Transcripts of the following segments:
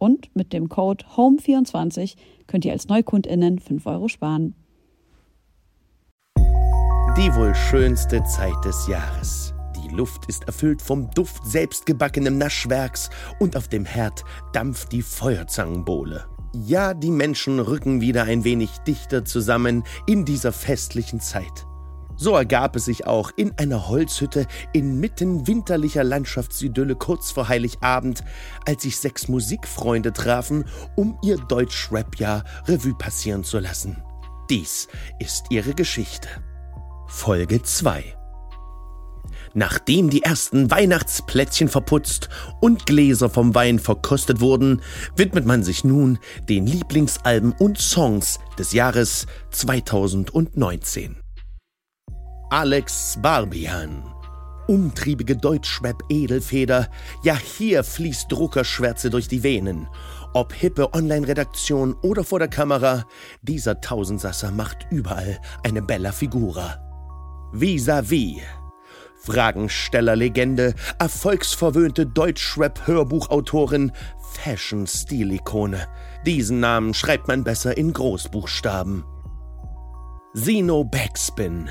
Und mit dem Code HOME24 könnt ihr als NeukundInnen 5 Euro sparen. Die wohl schönste Zeit des Jahres. Die Luft ist erfüllt vom Duft selbstgebackenem Naschwerks und auf dem Herd dampft die Feuerzangenbowle. Ja, die Menschen rücken wieder ein wenig dichter zusammen in dieser festlichen Zeit. So ergab es sich auch in einer Holzhütte inmitten winterlicher Landschaftsidylle kurz vor Heiligabend, als sich sechs Musikfreunde trafen, um ihr Deutsch-Rap-Jahr Revue passieren zu lassen. Dies ist ihre Geschichte. Folge 2 Nachdem die ersten Weihnachtsplätzchen verputzt und Gläser vom Wein verkostet wurden, widmet man sich nun den Lieblingsalben und Songs des Jahres 2019. Alex Barbian. Umtriebige Deutschrap-Edelfeder, ja hier fließt Druckerschwärze durch die Venen. Ob hippe Online-Redaktion oder vor der Kamera, dieser Tausendsasser macht überall eine bella Figura. Vis-à-vis. -vis. Fragensteller-Legende, erfolgsverwöhnte Deutschrap-Hörbuchautorin, Fashion-Stilikone. Diesen Namen schreibt man besser in Großbuchstaben. Sino Backspin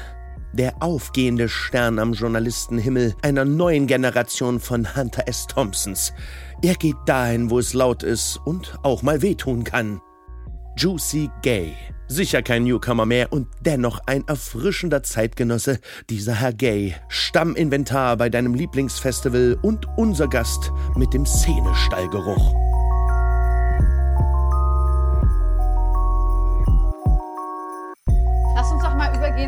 der aufgehende Stern am Journalistenhimmel einer neuen Generation von Hunter S. Thompsons. Er geht dahin, wo es laut ist und auch mal wehtun kann. Juicy Gay. Sicher kein Newcomer mehr und dennoch ein erfrischender Zeitgenosse, dieser Herr Gay. Stamminventar bei deinem Lieblingsfestival und unser Gast mit dem Szenestallgeruch.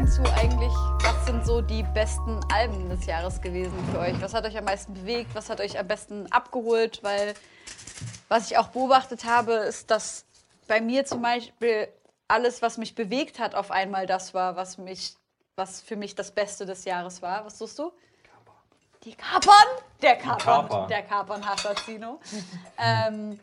Mal übergehen zu eigentlich, was sind so die besten Alben des Jahres gewesen für euch? Was hat euch am meisten bewegt? Was hat euch am besten abgeholt? Weil was ich auch beobachtet habe, ist, dass bei mir zum Beispiel alles, was mich bewegt hat, auf einmal das war, was mich, was für mich das Beste des Jahres war. Was suchst du? Die Kapern? Der Kapern. Der Kapern-Assassino. ähm,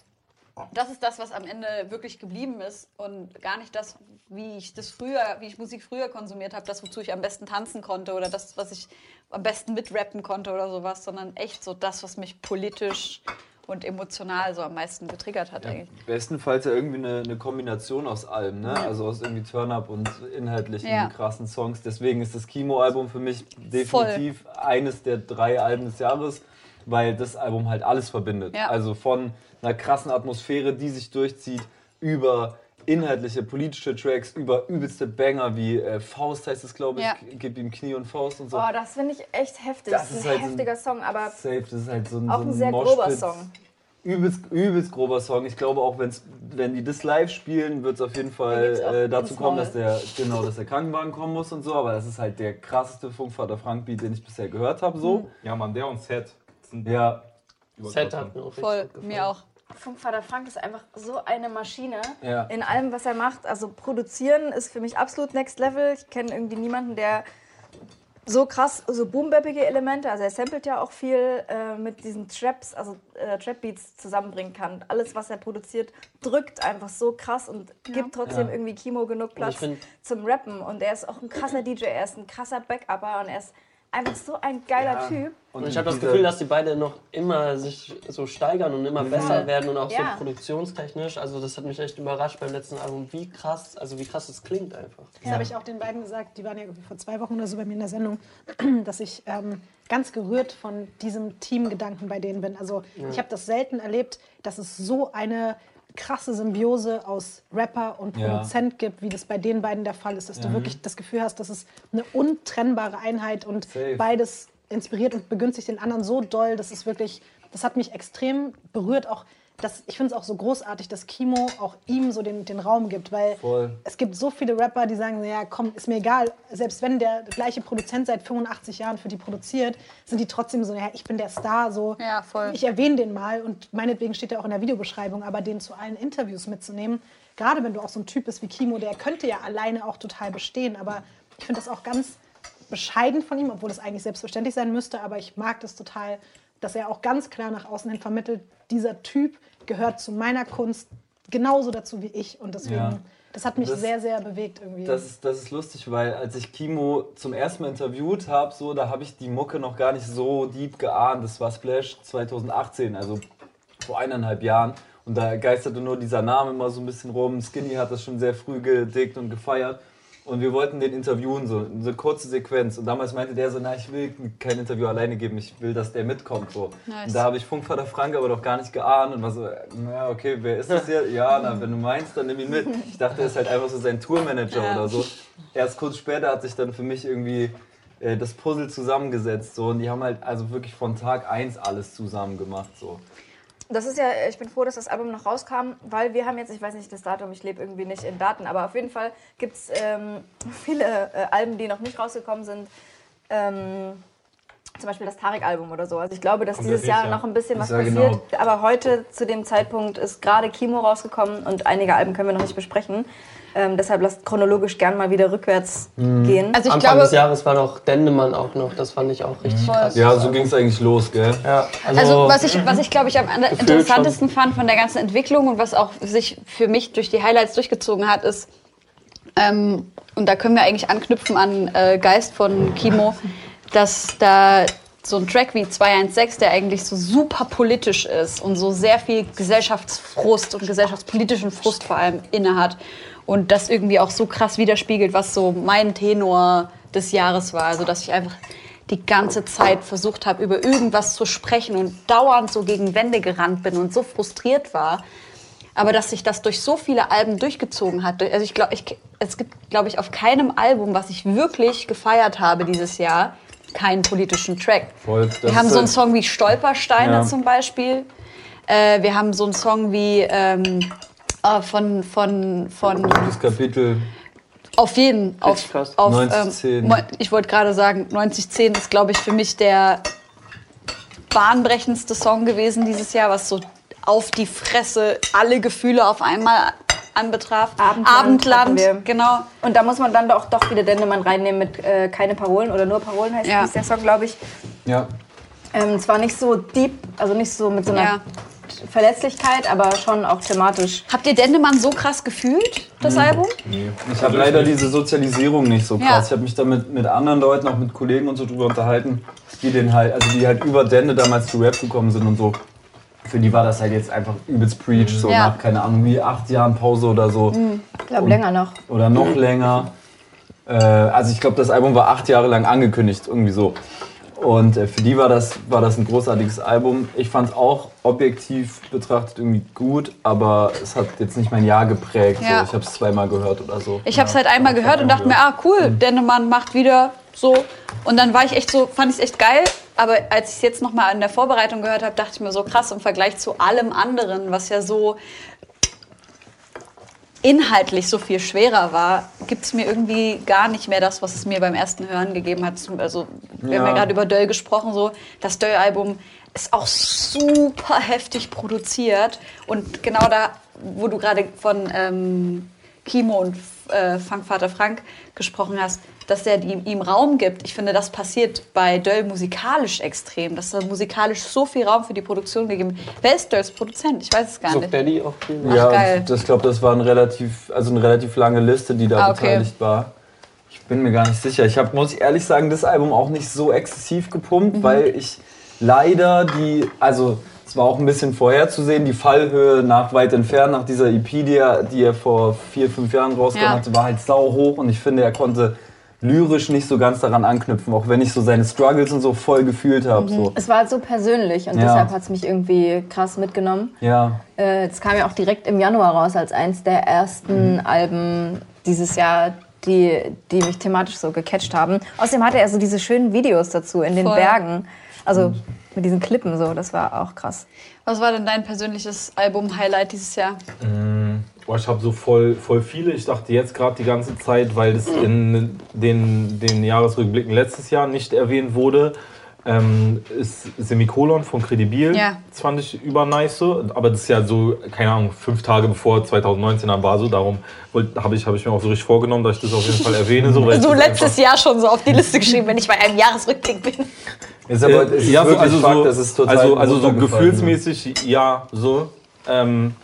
das ist das, was am Ende wirklich geblieben ist und gar nicht das, wie ich das früher, wie ich Musik früher konsumiert habe, das, wozu ich am besten tanzen konnte oder das, was ich am besten mitrappen konnte oder sowas, sondern echt so das, was mich politisch und emotional so am meisten getriggert hat ja, eigentlich. Bestenfalls ja irgendwie eine, eine Kombination aus allem, ne? Ja. Also aus irgendwie Turn-Up und inhaltlichen ja. krassen Songs. Deswegen ist das Kimo-Album für mich definitiv Voll. eines der drei Alben des Jahres, weil das Album halt alles verbindet. Also von einer krassen Atmosphäre, die sich durchzieht, über inhaltliche, politische Tracks, über übelste Banger wie äh, Faust heißt es, glaube ich, ja. Gib ihm Knie und Faust und so. Oh, das finde ich echt heftig. Das, das ist, ein halt heftiger ein, Song, aber safe, das ist halt so ein, auch so ein, sehr Moshpit. grober Song. Übelst, übelst grober Song. Ich glaube auch, wenn's, wenn die das live spielen, wird es auf jeden Fall äh, dazu kommen, dass der, genau, dass der Krankenwagen kommen muss und so. Aber das ist halt der krasseste Funkvater Frank Beat, den ich bisher gehört habe. So. Mhm. Ja, man, der und Set. Ja. Set hat mir auch Voll, mir auch. Funkvater Frank ist einfach so eine Maschine ja. in allem, was er macht. Also produzieren ist für mich absolut next level. Ich kenne irgendwie niemanden, der so krass, so boombappige Elemente, also er samplet ja auch viel äh, mit diesen Traps, also äh, Trap-Beats zusammenbringen kann. Alles, was er produziert, drückt einfach so krass und ja. gibt trotzdem ja. irgendwie Kimo genug Platz zum Rappen. Und er ist auch ein krasser DJ, er ist ein krasser Backupper und er ist einfach so ein geiler ja. Typ. Und ich habe das Gefühl, dass die beiden noch immer sich so steigern und immer besser werden und auch ja. so produktionstechnisch. Also das hat mich echt überrascht beim letzten Album, wie krass, also wie krass es klingt einfach. Das ja. habe ich auch den beiden gesagt, die waren ja vor zwei Wochen oder so bei mir in der Sendung, dass ich ähm, ganz gerührt von diesem Teamgedanken bei denen bin. Also ja. ich habe das selten erlebt, dass es so eine krasse Symbiose aus Rapper und Produzent ja. gibt, wie das bei den beiden der Fall ist, dass du wirklich das Gefühl hast, dass es eine untrennbare Einheit und Safe. beides inspiriert und begünstigt den anderen so doll, dass es wirklich, das hat mich extrem berührt, auch das, ich finde es auch so großartig, dass Kimo auch ihm so den, den Raum gibt, weil Voll. es gibt so viele Rapper, die sagen, ja komm, ist mir egal, selbst wenn der gleiche Produzent seit 85 Jahren für die produziert, sind die trotzdem so, ja, ich bin der Star, so, ja, ich erwähne den mal und meinetwegen steht er auch in der Videobeschreibung, aber den zu allen Interviews mitzunehmen, gerade wenn du auch so ein Typ bist wie Kimo, der könnte ja alleine auch total bestehen, aber ich finde das auch ganz bescheiden von ihm, obwohl es eigentlich selbstverständlich sein müsste, aber ich mag das total, dass er auch ganz klar nach außen hin vermittelt, dieser Typ gehört zu meiner Kunst genauso dazu wie ich und deswegen... Ja. Das hat mich das, sehr, sehr bewegt irgendwie. Das ist, das ist lustig, weil als ich Kimo zum ersten Mal interviewt habe, so, da habe ich die Mucke noch gar nicht so deep geahnt. Das war Splash 2018, also vor eineinhalb Jahren. Und da geisterte nur dieser Name immer so ein bisschen rum. Skinny hat das schon sehr früh gedickt und gefeiert. Und wir wollten den interviewen, so eine kurze Sequenz. Und damals meinte der so, na, ich will kein Interview alleine geben, ich will, dass der mitkommt. So. Nice. Und da habe ich Funkvater Frank aber doch gar nicht geahnt und war so, na, okay, wer ist das hier? Ja, na, wenn du meinst, dann nimm ihn mit. Ich dachte, er ist halt einfach so sein Tourmanager ja. oder so. Erst kurz später hat sich dann für mich irgendwie äh, das Puzzle zusammengesetzt. So. Und die haben halt also wirklich von Tag 1 alles zusammen gemacht. So. Das ist ja, ich bin froh, dass das Album noch rauskam, weil wir haben jetzt, ich weiß nicht das Datum, ich lebe irgendwie nicht in Daten, aber auf jeden Fall gibt es ähm, viele äh, Alben, die noch nicht rausgekommen sind. Ähm, zum Beispiel das Tarek-Album oder so. Also ich glaube, dass Kommt dieses Jahr noch ein bisschen was passiert. Genau. Aber heute zu dem Zeitpunkt ist gerade Kimo rausgekommen und einige Alben können wir noch nicht besprechen. Ähm, deshalb lasst chronologisch gern mal wieder rückwärts mhm. gehen. Also ich Anfang glaube, des Jahres war noch Dendemann auch noch. Das fand ich auch richtig krass. Ja, so ging es eigentlich los, gell? Ja, also, also, was ich, was ich glaube ich am interessantesten schon. fand von der ganzen Entwicklung und was auch sich für mich durch die Highlights durchgezogen hat, ist, ähm, und da können wir eigentlich anknüpfen an äh, Geist von Kimo, dass da so ein Track wie 216, der eigentlich so super politisch ist und so sehr viel Gesellschaftsfrust und gesellschaftspolitischen Frust vor allem innehat und das irgendwie auch so krass widerspiegelt, was so mein Tenor des Jahres war. Also dass ich einfach die ganze Zeit versucht habe, über irgendwas zu sprechen und dauernd so gegen Wände gerannt bin und so frustriert war. Aber dass sich das durch so viele Alben durchgezogen hat. Also ich glaube, es gibt, glaube ich, auf keinem Album, was ich wirklich gefeiert habe dieses Jahr, keinen politischen Track. Voll, wir haben so einen Song wie Stolpersteine ja. zum Beispiel. Äh, wir haben so einen Song wie ähm, äh, von von von. Das Kapitel. Auf jeden, auf, auf 9010. Ähm, ich wollte gerade sagen, 9010 ist, glaube ich, für mich der bahnbrechendste Song gewesen dieses Jahr, was so auf die Fresse alle Gefühle auf einmal anbetraf. Abendland, Abendland genau. Und da muss man dann doch, doch wieder Dendemann reinnehmen mit äh, keine Parolen oder nur Parolen heißt ja. der Song, glaube ich. Ja. Ähm, zwar nicht so deep, also nicht so mit so einer ja. Verletzlichkeit, aber schon auch thematisch. Habt ihr Dendemann so krass gefühlt, das nee. Album? Nee. Ich habe leider diese Sozialisierung nicht so krass. Ja. Ich habe mich da mit, mit anderen Leuten, auch mit Kollegen und so drüber unterhalten, die den halt, also die halt über Dende damals zu Rap gekommen sind und so für die war das halt jetzt einfach übelst Preach, so ja. nach, keine Ahnung, wie acht Jahren Pause oder so. Mhm. Ich glaube länger noch. Oder noch länger. Äh, also ich glaube, das Album war acht Jahre lang angekündigt, irgendwie so. Und äh, für die war das, war das ein großartiges Album. Ich fand es auch objektiv betrachtet irgendwie gut, aber es hat jetzt nicht mein Jahr geprägt. Ja. So. Ich habe es zweimal gehört oder so. Ich habe es halt einmal gehört und dachte mir, ah cool, mhm. Dennemann macht wieder so. Und dann war ich echt so, fand ich es echt geil. Aber als ich es jetzt nochmal in der Vorbereitung gehört habe, dachte ich mir so krass im Vergleich zu allem anderen, was ja so inhaltlich so viel schwerer war, gibt es mir irgendwie gar nicht mehr das, was es mir beim ersten Hören gegeben hat. Also, wir ja. haben ja gerade über Döll gesprochen, so das Döll-Album ist auch super heftig produziert. Und genau da, wo du gerade von ähm, Kimo und äh, Funkvater Frank gesprochen hast, dass er ihm, ihm Raum gibt. Ich finde, das passiert bei Döll musikalisch extrem. Dass er musikalisch so viel Raum für die Produktion gegeben Wer ist Dölls Produzent? Ich weiß es gar so nicht. Daddy auch viel. Ach, ja, geil. Das, ich glaube, das war ein relativ, also eine relativ lange Liste, die da ah, okay. beteiligt war. Ich bin mir gar nicht sicher. Ich habe, muss ich ehrlich sagen, das Album auch nicht so exzessiv gepumpt, mhm. weil ich leider die, also es war auch ein bisschen vorherzusehen, die Fallhöhe nach weit entfernt, nach dieser EP, die er, die er vor vier, fünf Jahren rausgebracht ja. hatte, war halt sau hoch und ich finde, er konnte lyrisch nicht so ganz daran anknüpfen, auch wenn ich so seine Struggles und so voll gefühlt habe. Mhm. So. Es war halt so persönlich und ja. deshalb hat es mich irgendwie krass mitgenommen. Ja. Äh, kam ja auch direkt im Januar raus als eins der ersten mhm. Alben dieses Jahr, die, die mich thematisch so gecatcht haben. Außerdem hatte er so diese schönen Videos dazu in den voll. Bergen. Also. Mit diesen Klippen so, das war auch krass. Was war denn dein persönliches Album-Highlight dieses Jahr? Mhm. Boah, ich habe so voll, voll viele. Ich dachte jetzt gerade die ganze Zeit, weil das in den, den Jahresrückblicken letztes Jahr nicht erwähnt wurde, ähm, ist Semikolon von Credibil. Ja. Das fand ich übernice. Aber das ist ja so, keine Ahnung, fünf Tage bevor 2019 dann war so. Darum habe ich, hab ich mir auch so richtig vorgenommen, dass ich das auf jeden Fall erwähne. So, so letztes Jahr schon so auf die Liste geschrieben, wenn ich bei einem Jahresrückblick bin. Ist aber, ist ja, so, also, Fakt, so, das ist total also, also so gefühlsmäßig, ja, so. Ähm,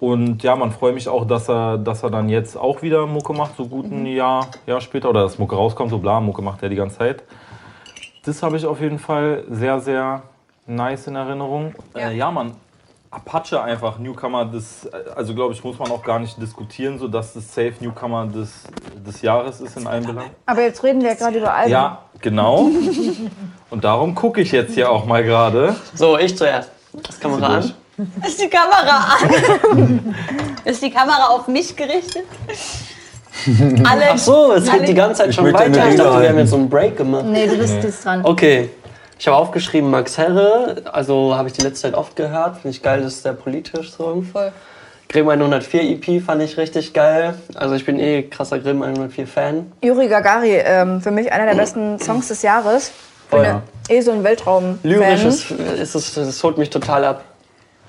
und ja, man freut mich auch, dass er, dass er dann jetzt auch wieder Mucke macht, so gut ein mhm. Jahr, Jahr später. Oder dass Mucke rauskommt, so bla, Mucke macht er die ganze Zeit. Das habe ich auf jeden Fall sehr, sehr nice in Erinnerung. Ja, äh, ja man, Apache einfach, Newcomer des, also glaube ich, muss man auch gar nicht diskutieren, so dass das Safe Newcomer des, des Jahres ist in allen Belangen. Aber jetzt reden wir ja gerade über Alben. Ja, genau. Und darum gucke ich jetzt hier auch mal gerade. So, ich zuerst. Das Kamera an. Ist die Kamera an? Ist die Kamera auf mich gerichtet? Alle, Ach so, es geht die ganze Zeit schon weiter. Ich dachte, wir haben jetzt so einen Break gemacht. Nee, du bist nee. dran. Okay. Ich habe aufgeschrieben Max Herre, also habe ich die letzte Zeit oft gehört. Finde ich geil, das ist der politisch Song. Voll. Grimm 104 EP fand ich richtig geil. Also ich bin eh krasser Grimm 104 Fan. Yuri Gagari, ähm, für mich einer der besten Songs des Jahres. Bin oh, ja. eh so ein Weltraum. -Fan. Lyrisch ist, ist es, das holt mich total ab.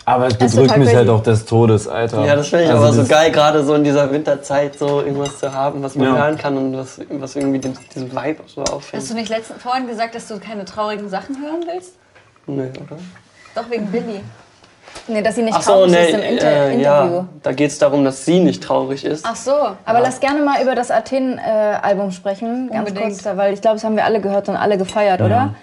Aber es bedrückt mich halt auch des Todes, Alter. Ja, das finde ich also aber so geil, gerade so in dieser Winterzeit so irgendwas zu haben, was man ja. hören kann und was, was irgendwie den, diesen Vibe so auffängt. Hast du nicht letzten, vorhin gesagt, dass du keine traurigen Sachen hören willst? Nee, oder? Doch, wegen Billy. Nee, dass sie nicht Ach so, traurig nee, ist im Inter äh, Interview. Ja, da geht es darum, dass sie nicht traurig ist. Ach so, aber ja. lass gerne mal über das Athen-Album äh, sprechen, ganz Unbedingt. kurz, weil ich glaube, das haben wir alle gehört und alle gefeiert, ja. oder?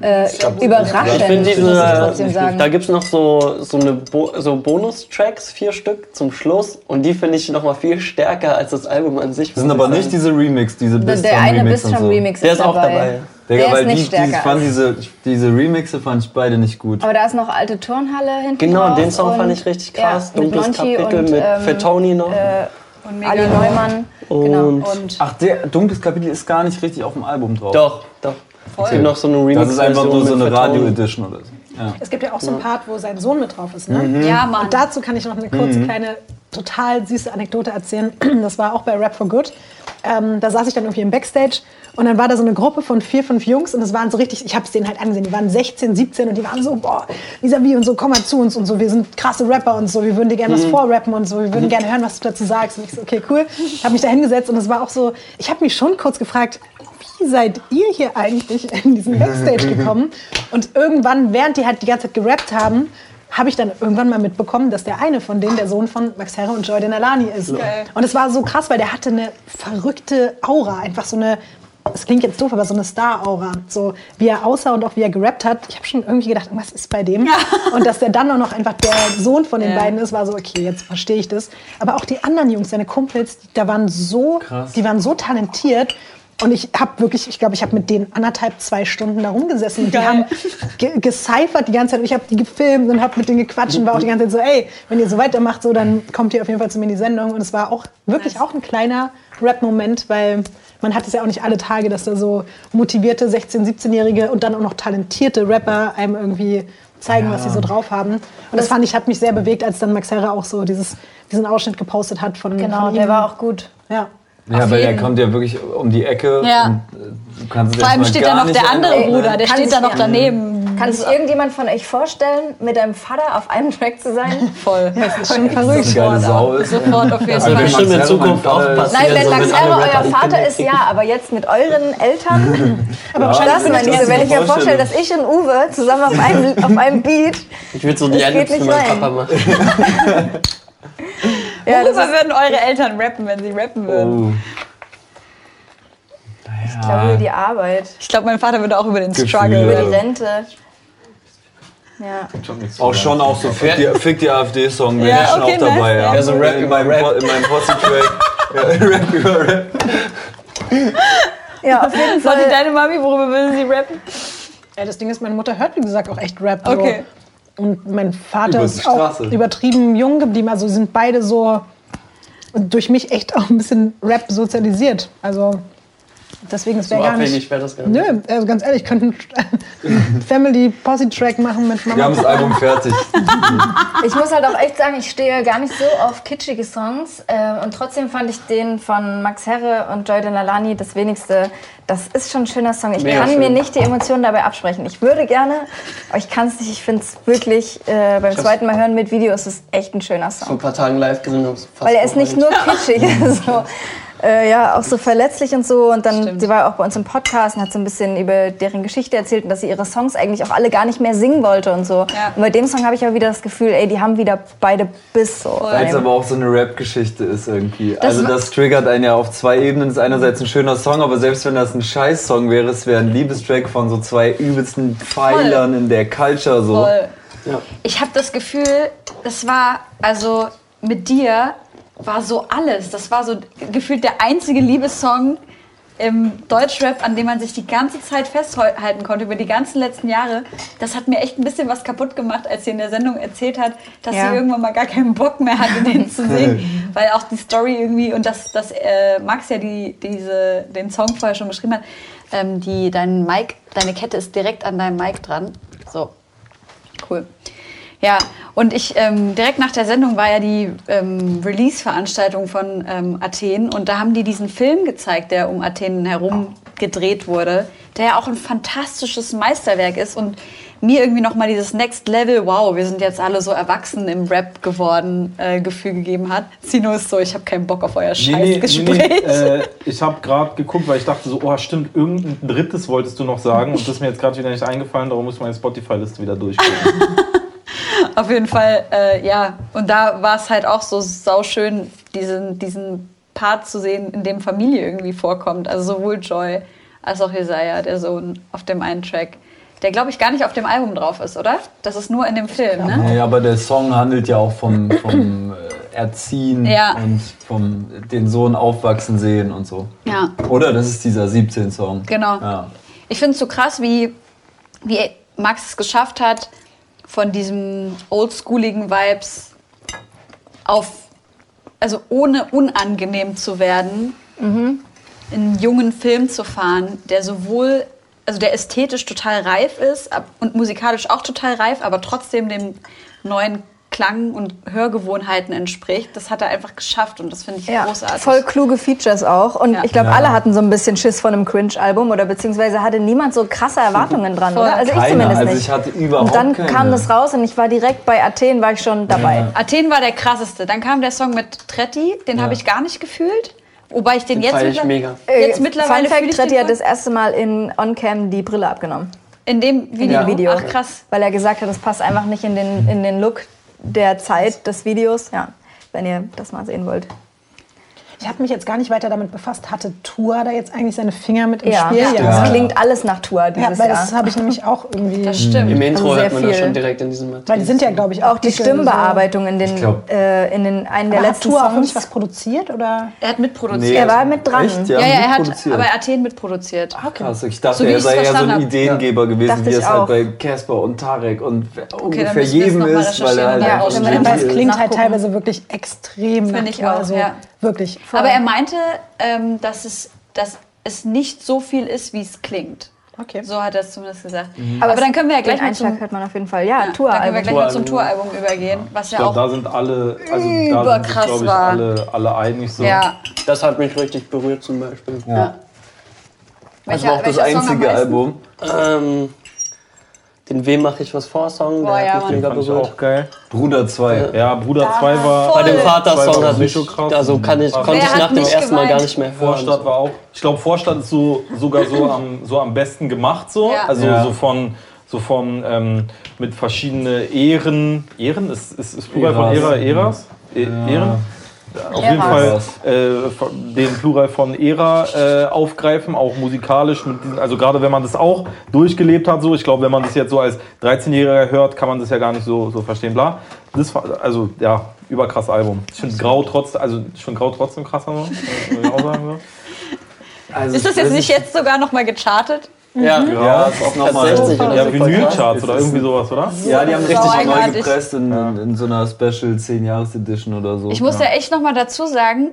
Äh, überraschend, ich diese, ich trotzdem sagen. Da gibt es noch so, so, eine Bo so Bonus-Tracks, vier Stück zum Schluss. Und die finde ich noch mal viel stärker als das Album an sich. Das sind aber nicht diese Remix, diese Bistron Der eine Bistron so. Remix Der ist auch dabei. Digga, der weil ist nicht die, die, fand diese, diese Remixe fand ich beide nicht gut. Aber da ist noch alte Turnhalle hinten Genau, den Song fand ich richtig krass. Ja, Dunkles Kapitel und, mit ähm, Fettoni noch. Äh, und Ali Neumann. Und, genau. und Ach, der Dunkles Kapitel ist gar nicht richtig auf dem Album drauf. Doch, doch. Voll. Es gibt noch so eine Remix. Das ist einfach nur so eine Radio-Edition oder so. Ja. Es gibt ja auch so einen Part, wo sein Sohn mit drauf ist. Ne? Mhm. Ja, Mann. Und dazu kann ich noch eine kurze, mhm. kleine, total süße Anekdote erzählen. Das war auch bei Rap for Good. Ähm, da saß ich dann irgendwie im Backstage und dann war da so eine Gruppe von vier, fünf Jungs und es waren so richtig, ich habe es denen halt angesehen, die waren 16, 17 und die waren so, boah, vis-à-vis und so, komm mal zu uns und so, wir sind krasse Rapper und so, wir würden dir gerne was mhm. vorrappen und so, wir würden mhm. gerne hören, was du dazu sagst. Und ich so, okay, cool. Habe mich da hingesetzt und es war auch so, ich habe mich schon kurz gefragt, wie seid ihr hier eigentlich in diesen Backstage gekommen? Und irgendwann, während die halt die ganze Zeit gerappt haben, habe ich dann irgendwann mal mitbekommen, dass der eine von denen der Sohn von Max Herre und Joy Denalani ist. Geil. Und es war so krass, weil der hatte eine verrückte Aura, einfach so eine es klingt jetzt doof, aber so eine Star-Aura. So wie er aussah und auch wie er gerappt hat. Ich habe schon irgendwie gedacht, was ist bei dem? Ja. Und dass der dann auch noch einfach der Sohn von den ja. beiden ist, war so, okay, jetzt verstehe ich das. Aber auch die anderen Jungs, seine Kumpels, da waren so, Krass. die waren so talentiert. Und ich habe wirklich, ich glaube, ich habe mit denen anderthalb, zwei Stunden da rumgesessen. Die haben ge gecyphert die ganze Zeit. Ich habe die gefilmt und habe mit denen gequatscht und war auch die ganze Zeit so, ey, wenn ihr so weitermacht, so, dann kommt ihr auf jeden Fall zu mir in die Sendung. Und es war auch wirklich nice. auch ein kleiner Rap-Moment, weil man hat es ja auch nicht alle Tage, dass da so motivierte 16-, 17-Jährige und dann auch noch talentierte Rapper einem irgendwie zeigen, ja. was sie so drauf haben. Und das, das fand ich, hat mich sehr bewegt, als dann Max Herre auch so dieses, diesen Ausschnitt gepostet hat von Genau, von der war auch gut. Ja. Ja, weil er kommt ja wirklich um die Ecke. Ja. Und äh, du kannst Vor allem steht da noch der andere Ey, Bruder, der steht da noch daneben. Kann sich irgendjemand von euch vorstellen, mit deinem Vater auf einem Track zu sein? Voll. Das ist schon verrückt. Das ist. Sofort auf jeden also Fall. bestimmt in Zukunft auch passieren. Nein, wenn Max Erre euer Vater ist, ja, aber jetzt mit euren Eltern. aber ja, das meine ich, wenn ich mir vorstelle, dass ich und Uwe zusammen auf einem, auf einem Beat. Ich würde so die Edits für meinen Papa machen. Ja, Worüber würden eure Eltern rappen, wenn sie rappen würden? Oh. Ich glaube über die Arbeit. Ich glaube, mein Vater würde auch über den Struggle. Über die Rente. Ja. Auch schon auch so Fick die, Fick die AfD-Song, bin ja, ich schon okay, auch dabei. Ja. ja, so Rap in meinem, Rap. In meinem Posse-Track. ja, Rap über Rap. Ja, auf jeden Fall. Sollte deine Mami, worüber will sie rappen? Ja, das Ding ist, meine Mutter hört, wie gesagt, auch echt Rap. So. Und mein Vater ist auch übertrieben jung geblieben. Also sind beide so durch mich echt auch ein bisschen Rap sozialisiert. Also Deswegen, es wäre so gar nicht. wäre das gar nicht. Nö, also ganz ehrlich, ich könnte einen Family Posse Track machen mit Mama. Wir haben das Album fertig. ich muss halt auch echt sagen, ich stehe gar nicht so auf kitschige Songs. Äh, und trotzdem fand ich den von Max Herre und Joy Denalani das wenigste. Das ist schon ein schöner Song. Ich Mega kann schön. mir nicht die Emotionen dabei absprechen. Ich würde gerne, aber ich kann es nicht. Ich finde es wirklich, äh, beim zweiten Mal hören mit Video ist es echt ein schöner Song. Vor ein paar Tagen live gesehen. Weil er ist nicht nur kitschig. so äh, ja auch so verletzlich und so. Und dann, Stimmt. sie war auch bei uns im Podcast und hat so ein bisschen über deren Geschichte erzählt und dass sie ihre Songs eigentlich auch alle gar nicht mehr singen wollte und so. Ja. Und bei dem Song habe ich auch wieder das Gefühl, ey, die haben wieder beide Biss so. Weil es aber auch so eine Rap-Geschichte ist irgendwie. Das also das triggert einen ja auf zwei Ebenen. Das ist einerseits ein schöner Song, aber selbst wenn das ein Scheiß-Song wäre, es wäre ein Liebestrack von so zwei übelsten Pfeilern Voll. in der Culture so. Voll. Ja. Ich habe das Gefühl, das war also mit dir war so alles. Das war so gefühlt der einzige Liebessong im Deutschrap, an dem man sich die ganze Zeit festhalten konnte, über die ganzen letzten Jahre. Das hat mir echt ein bisschen was kaputt gemacht, als sie in der Sendung erzählt hat, dass ja. sie irgendwann mal gar keinen Bock mehr hatte, den zu singen. Weil auch die Story irgendwie, und dass, dass äh, Max ja die, diese, den Song vorher schon geschrieben hat, ähm, die, dein Mic, deine Kette ist direkt an deinem Mic dran. So, cool. Ja, und ich ähm, direkt nach der Sendung war ja die ähm, Release-Veranstaltung von ähm, Athen und da haben die diesen Film gezeigt, der um Athen herum gedreht wurde, der ja auch ein fantastisches Meisterwerk ist und mir irgendwie noch mal dieses Next Level, wow, wir sind jetzt alle so erwachsen im Rap geworden, äh, Gefühl gegeben hat. Sino ist so, ich habe keinen Bock auf euer Scheißgespräch. Nee, nee, äh, ich habe gerade geguckt, weil ich dachte so, oh stimmt, irgendein drittes wolltest du noch sagen und das ist mir jetzt gerade wieder nicht eingefallen, darum muss meine Spotify-Liste wieder durchgehen. Auf jeden Fall, äh, ja. Und da war es halt auch so sauschön, diesen, diesen Part zu sehen, in dem Familie irgendwie vorkommt. Also sowohl Joy als auch Jesaja, der Sohn, auf dem einen Track. Der, glaube ich, gar nicht auf dem Album drauf ist, oder? Das ist nur in dem Film, ne? Nee, aber der Song handelt ja auch vom, vom äh, Erziehen ja. und vom den Sohn aufwachsen sehen und so. Ja. Oder? Das ist dieser 17-Song. Genau. Ja. Ich finde es so krass, wie, wie Max es geschafft hat, von diesem oldschooligen Vibes auf, also ohne unangenehm zu werden, mhm. einen jungen Film zu fahren, der sowohl, also der ästhetisch total reif ist und musikalisch auch total reif, aber trotzdem dem neuen Klang- und Hörgewohnheiten entspricht. Das hat er einfach geschafft und das finde ich ja, großartig. Voll kluge Features auch. Und ja. ich glaube, ja. alle hatten so ein bisschen Schiss von einem Cringe-Album oder beziehungsweise hatte niemand so krasse Erwartungen dran, oder? Also Keiner. ich zumindest also ich hatte überhaupt Und dann keine. kam das raus und ich war direkt bei Athen, war ich schon dabei. Athen war der krasseste. Dann kam der Song mit Tretti, den habe ich gar nicht gefühlt. Wobei ich den, den jetzt, ich mega. jetzt äh, mittlerweile Fun Fact, Tretti hat das erste Mal in On-Cam die Brille abgenommen. In dem Video? In dem Video. Ach krass. Weil er gesagt hat, das passt einfach nicht in den, in den Look der Zeit des Videos. Ja, wenn ihr das mal sehen wollt. Ich habe mich jetzt gar nicht weiter damit befasst. Hatte Tour da jetzt eigentlich seine Finger mit im ja, Spiel? Ja, ja, das klingt alles nach Tour dieses ja, weil das habe ich nämlich auch irgendwie. Das stimmt. Im Intro also hört man viel. das schon direkt in diesem Material. Weil die sind ja, glaube ich, auch, auch die Stimmbearbeitung in den, äh, in den einen der letzten Tour Songs. auch nicht was produziert oder? Er hat mitproduziert. Nee, er war mit dran. Echt? Ja, ja, er hat aber Athen mitproduziert. Ah, okay. Krass, ich dachte, so, er sei ja so ein Ideengeber gewesen, wie es halt bei Casper und Tarek und ungefähr jedem ist, weil er halt ja, es klingt halt teilweise wirklich extrem Finde ich auch, also ja. Wirklich. Aber er meinte, ähm, dass, es, dass es nicht so viel ist, wie es klingt. Okay. So hat er es zumindest gesagt. Mhm. Aber, Aber, dann können wir ja gleich den zum, hört man auf jeden Fall. Ja, ja Touralbum. Dann können wir gleich mal zum Touralbum übergehen, was ja glaub, auch da sind alle, also da sind sich, ich, alle, alle einig so. Ja. Das hat mich richtig berührt zum Beispiel. Ja. ja. Das war auch das einzige Album. Ähm, den Wem mache ich was vor Song, der ja, hat mich mega berührt. auch geil. Bruder 2. Ja, Bruder 2 war. Bei dem Vater-Song hat mich so krass. Also kann ich, konnte ich nach dem ersten? Mal gar nicht mehr hören. Vorstadt war auch. Ich glaube, Vorstadt ist so, sogar so am, so am besten gemacht so. Ja. Also ja. so von so von ähm, mit verschiedenen Ehren. Ehren ist, ist, ist Plural von Ära, Eras? E Ehren? Auf jeden Fall äh, den Plural von Ära äh, aufgreifen, auch musikalisch. Diesen, also gerade wenn man das auch durchgelebt hat, so ich glaube, wenn man das jetzt so als 13-Jähriger hört, kann man das ja gar nicht so, so verstehen. Bla. Das also ja, überkrass Album. Ich finde Grau trotzdem, also ich finde Grau trotzdem krasser, so, ich auch sagen, so. Also, ist das jetzt nicht jetzt sogar noch mal gechartet? Ja, mhm. ja, das ist auch nochmal. Ja, Vinylcharts oder irgendwie sowas, oder? Ja, die haben richtig neu gepresst in, in, in, so einer Special 10 Jahres Edition oder so. Ich muss ja, ja echt nochmal dazu sagen,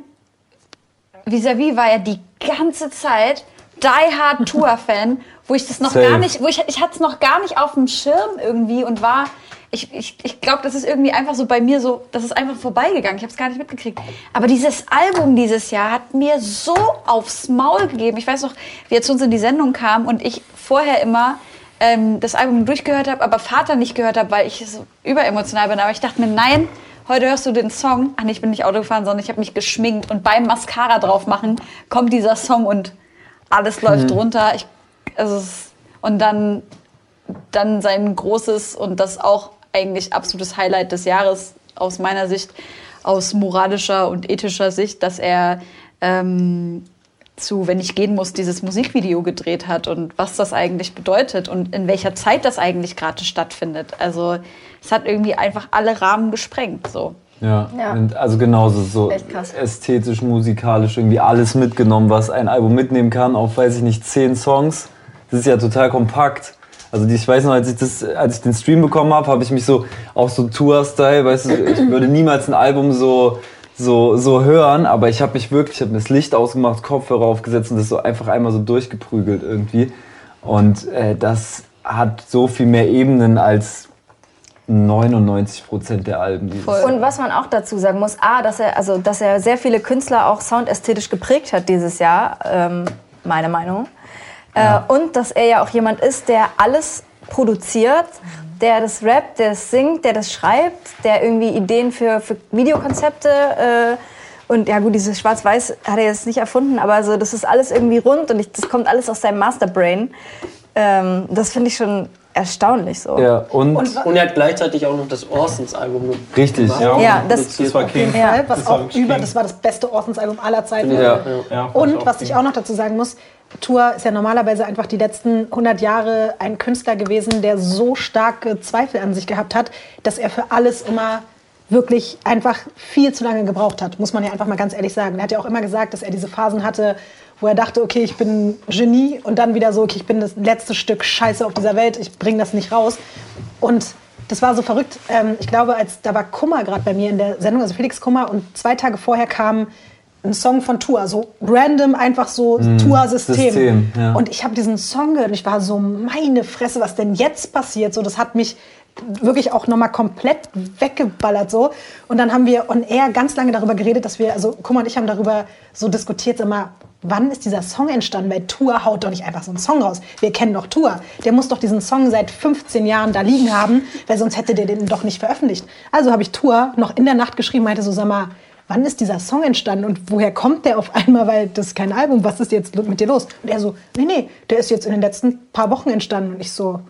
Vis-a-vis war ja die ganze Zeit Die Hard Tour Fan, wo ich das noch Safe. gar nicht, wo ich, ich hatte es noch gar nicht auf dem Schirm irgendwie und war ich, ich, ich glaube, das ist irgendwie einfach so bei mir so, das ist einfach vorbeigegangen. Ich habe es gar nicht mitgekriegt. Aber dieses Album dieses Jahr hat mir so aufs Maul gegeben. Ich weiß noch, wie er zu uns in die Sendung kam und ich vorher immer ähm, das Album durchgehört habe, aber Vater nicht gehört habe, weil ich so überemotional bin. Aber ich dachte mir, nein, heute hörst du den Song. Ach nee, ich bin nicht Auto gefahren, sondern ich habe mich geschminkt und beim Mascara drauf machen kommt dieser Song und alles läuft mhm. runter. Ich, also, und dann, dann sein großes und das auch eigentlich absolutes Highlight des Jahres aus meiner Sicht, aus moralischer und ethischer Sicht, dass er ähm, zu Wenn ich gehen muss, dieses Musikvideo gedreht hat und was das eigentlich bedeutet und in welcher Zeit das eigentlich gerade stattfindet. Also es hat irgendwie einfach alle Rahmen gesprengt. So. Ja, ja. also genauso so ästhetisch, musikalisch irgendwie alles mitgenommen, was ein Album mitnehmen kann, auf weiß ich nicht, zehn Songs. Das ist ja total kompakt. Also die, ich weiß noch, als ich, das, als ich den Stream bekommen habe, habe ich mich so, auch so Tour-Style, weißt du, ich würde niemals ein Album so, so, so hören, aber ich habe mich wirklich, ich habe mir das Licht ausgemacht, Kopfhörer aufgesetzt und das so einfach einmal so durchgeprügelt irgendwie. Und äh, das hat so viel mehr Ebenen als 99 Prozent der Alben. Und was man auch dazu sagen muss, a, dass er, also, dass er sehr viele Künstler auch soundästhetisch geprägt hat dieses Jahr, ähm, meine Meinung. Ja. Äh, und dass er ja auch jemand ist, der alles produziert, der das rappt, der das singt, der das schreibt, der irgendwie Ideen für, für Videokonzepte äh, und ja gut, dieses Schwarz-Weiß hat er jetzt nicht erfunden, aber so, das ist alles irgendwie rund und ich, das kommt alles aus seinem Masterbrain. Ähm, das finde ich schon erstaunlich so. Ja, und, und, und, er hat gleichzeitig auch noch das Orsons-Album Richtig, ja. ja das, das, war King. Ja, was das auch über, das war das beste Orsons-Album aller Zeiten. Ja. ja. und was ich auch noch dazu sagen muss, Tour ist ja normalerweise einfach die letzten 100 Jahre ein Künstler gewesen, der so starke Zweifel an sich gehabt hat, dass er für alles immer wirklich einfach viel zu lange gebraucht hat, muss man ja einfach mal ganz ehrlich sagen. Er hat ja auch immer gesagt, dass er diese Phasen hatte, wo er dachte, okay, ich bin Genie und dann wieder so, okay, ich bin das letzte Stück Scheiße auf dieser Welt, ich bringe das nicht raus. Und das war so verrückt. Ähm, ich glaube, als da war Kummer gerade bei mir in der Sendung, also Felix Kummer, und zwei Tage vorher kam ein Song von Tour, so random einfach so mm, Tour-System. Ja. Und ich habe diesen Song gehört und ich war so, meine Fresse, was denn jetzt passiert? So, das hat mich wirklich auch nochmal komplett weggeballert so. Und dann haben wir on air ganz lange darüber geredet, dass wir, also Kummer und ich haben darüber so diskutiert, immer, wann ist dieser Song entstanden? Weil Tour haut doch nicht einfach so einen Song raus. Wir kennen doch Tour. Der muss doch diesen Song seit 15 Jahren da liegen haben, weil sonst hätte der den doch nicht veröffentlicht. Also habe ich Tour noch in der Nacht geschrieben, meinte so, sag mal, wann ist dieser Song entstanden und woher kommt der auf einmal, weil das ist kein Album, was ist jetzt mit dir los? Und er so, nee, nee, der ist jetzt in den letzten paar Wochen entstanden. Und ich so,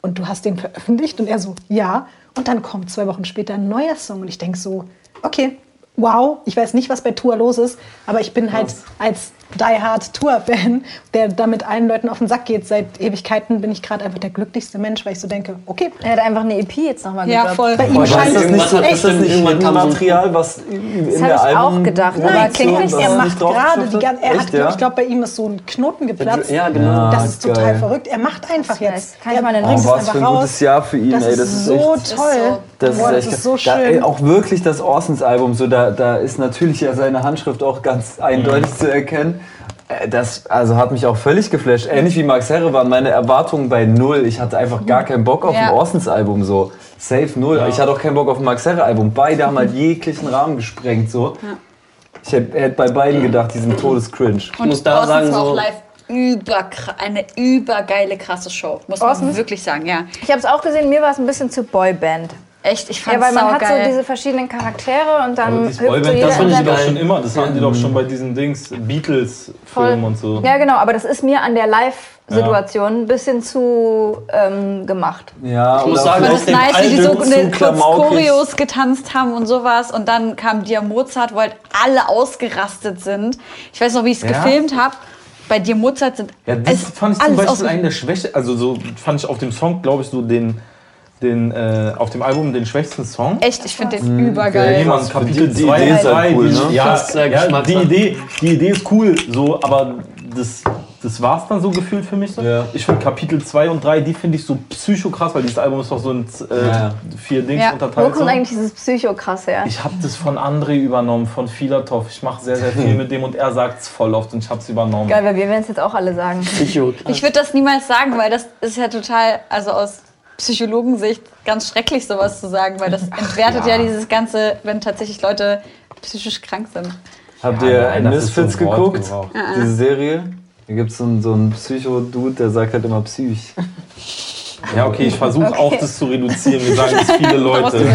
und du hast den veröffentlicht? Und er so, ja. Und dann kommt zwei Wochen später ein neuer Song und ich denke so, okay, wow, ich weiß nicht, was bei Tour los ist, aber ich bin halt als Die Hard Tour-Fan, der damit allen Leuten auf den Sack geht. Seit Ewigkeiten bin ich gerade einfach der glücklichste Mensch, weil ich so denke, okay. Er hat einfach eine EP jetzt nochmal Ja, voll. Bei ihm scheint das nicht so echt. Ist das nicht Material, was in das der Album... Das habe ich auch gedacht. Nein, klingt nicht. Er macht gerade die ganze... Er hat, ja? Ich glaube, bei ihm ist so ein Knoten geplatzt. Ja, genau. Das ist total verrückt. Er macht einfach jetzt. Kann ich mal den oh, was für ein gutes Jahr für ihn. Das ey, das ist so toll. Das ist so schön. Auch wirklich das Orsons-Album, so da ist natürlich ja seine Handschrift auch ganz eindeutig zu erkennen. Äh, das also hat mich auch völlig geflasht. Ähnlich wie Max Herre waren meine Erwartungen bei null. Ich hatte einfach gar keinen Bock auf ja. ein Orsons-Album so. Safe null. Ja. Ich hatte auch keinen Bock auf ein Max Herre-Album. Beide haben halt jeglichen Rahmen gesprengt so. Ja. Ich hätte hätt bei beiden gedacht, die sind todescringe. Ich muss da sagen, so live über, eine übergeile, krasse Show. Muss man Orsons? wirklich sagen, ja. Ich habe es auch gesehen, mir war es ein bisschen zu Boyband. Echt, ich fand Ja, weil man hat geil. so diese verschiedenen Charaktere und dann hüpft so jeder Das fand die doch schon immer, das haben die doch schon bei diesen Dings, Beatles-Filmen und so. Ja, genau, aber das ist mir an der Live-Situation ja. ein bisschen zu ähm, gemacht. Ja, ich muss sagen, das ist nice, wie die so eine Choreos getanzt haben und sowas und dann kam Dir Mozart, wo halt alle ausgerastet sind. Ich weiß noch, wie ich es ja. gefilmt habe bei dir Mozart sind. Ja, das fand ich zum Beispiel eine der Schwäche. Also so fand ich auf dem Song, glaube ich, so den den, äh, auf dem Album den schwächsten Song. Echt, ich finde den mhm. übergeil. Ja, Kapitel 2, die, Idee ist halt cool, ne? ja, ja, die, Idee, die Idee ist cool, so, aber das, das war es dann so gefühlt für mich. So. Ja. Ich finde Kapitel 2 und 3, die finde ich so psychokrass, weil dieses Album ist doch so in äh, ja. vier Dings ja. unterteilt. Wo kommt eigentlich dieses psychokrass her? Ich habe das von André übernommen, von Filatov. Ich mache sehr, sehr viel mit dem und er sagt es voll oft und ich habe es übernommen. Geil, weil wir werden es jetzt auch alle sagen. Psychokrass. Ich würde das niemals sagen, weil das ist ja total, also aus Psychologensicht ganz schrecklich, sowas zu sagen, weil das entwertet ja. ja. dieses Ganze, wenn tatsächlich Leute psychisch krank sind. Habt ihr ja, Misfits so geguckt? Diese Serie? Da gibt so es so einen Psycho-Dude, der sagt halt immer Psych. Ja, okay, ich versuche okay. auch das zu reduzieren. Wir sagen es viele Leute.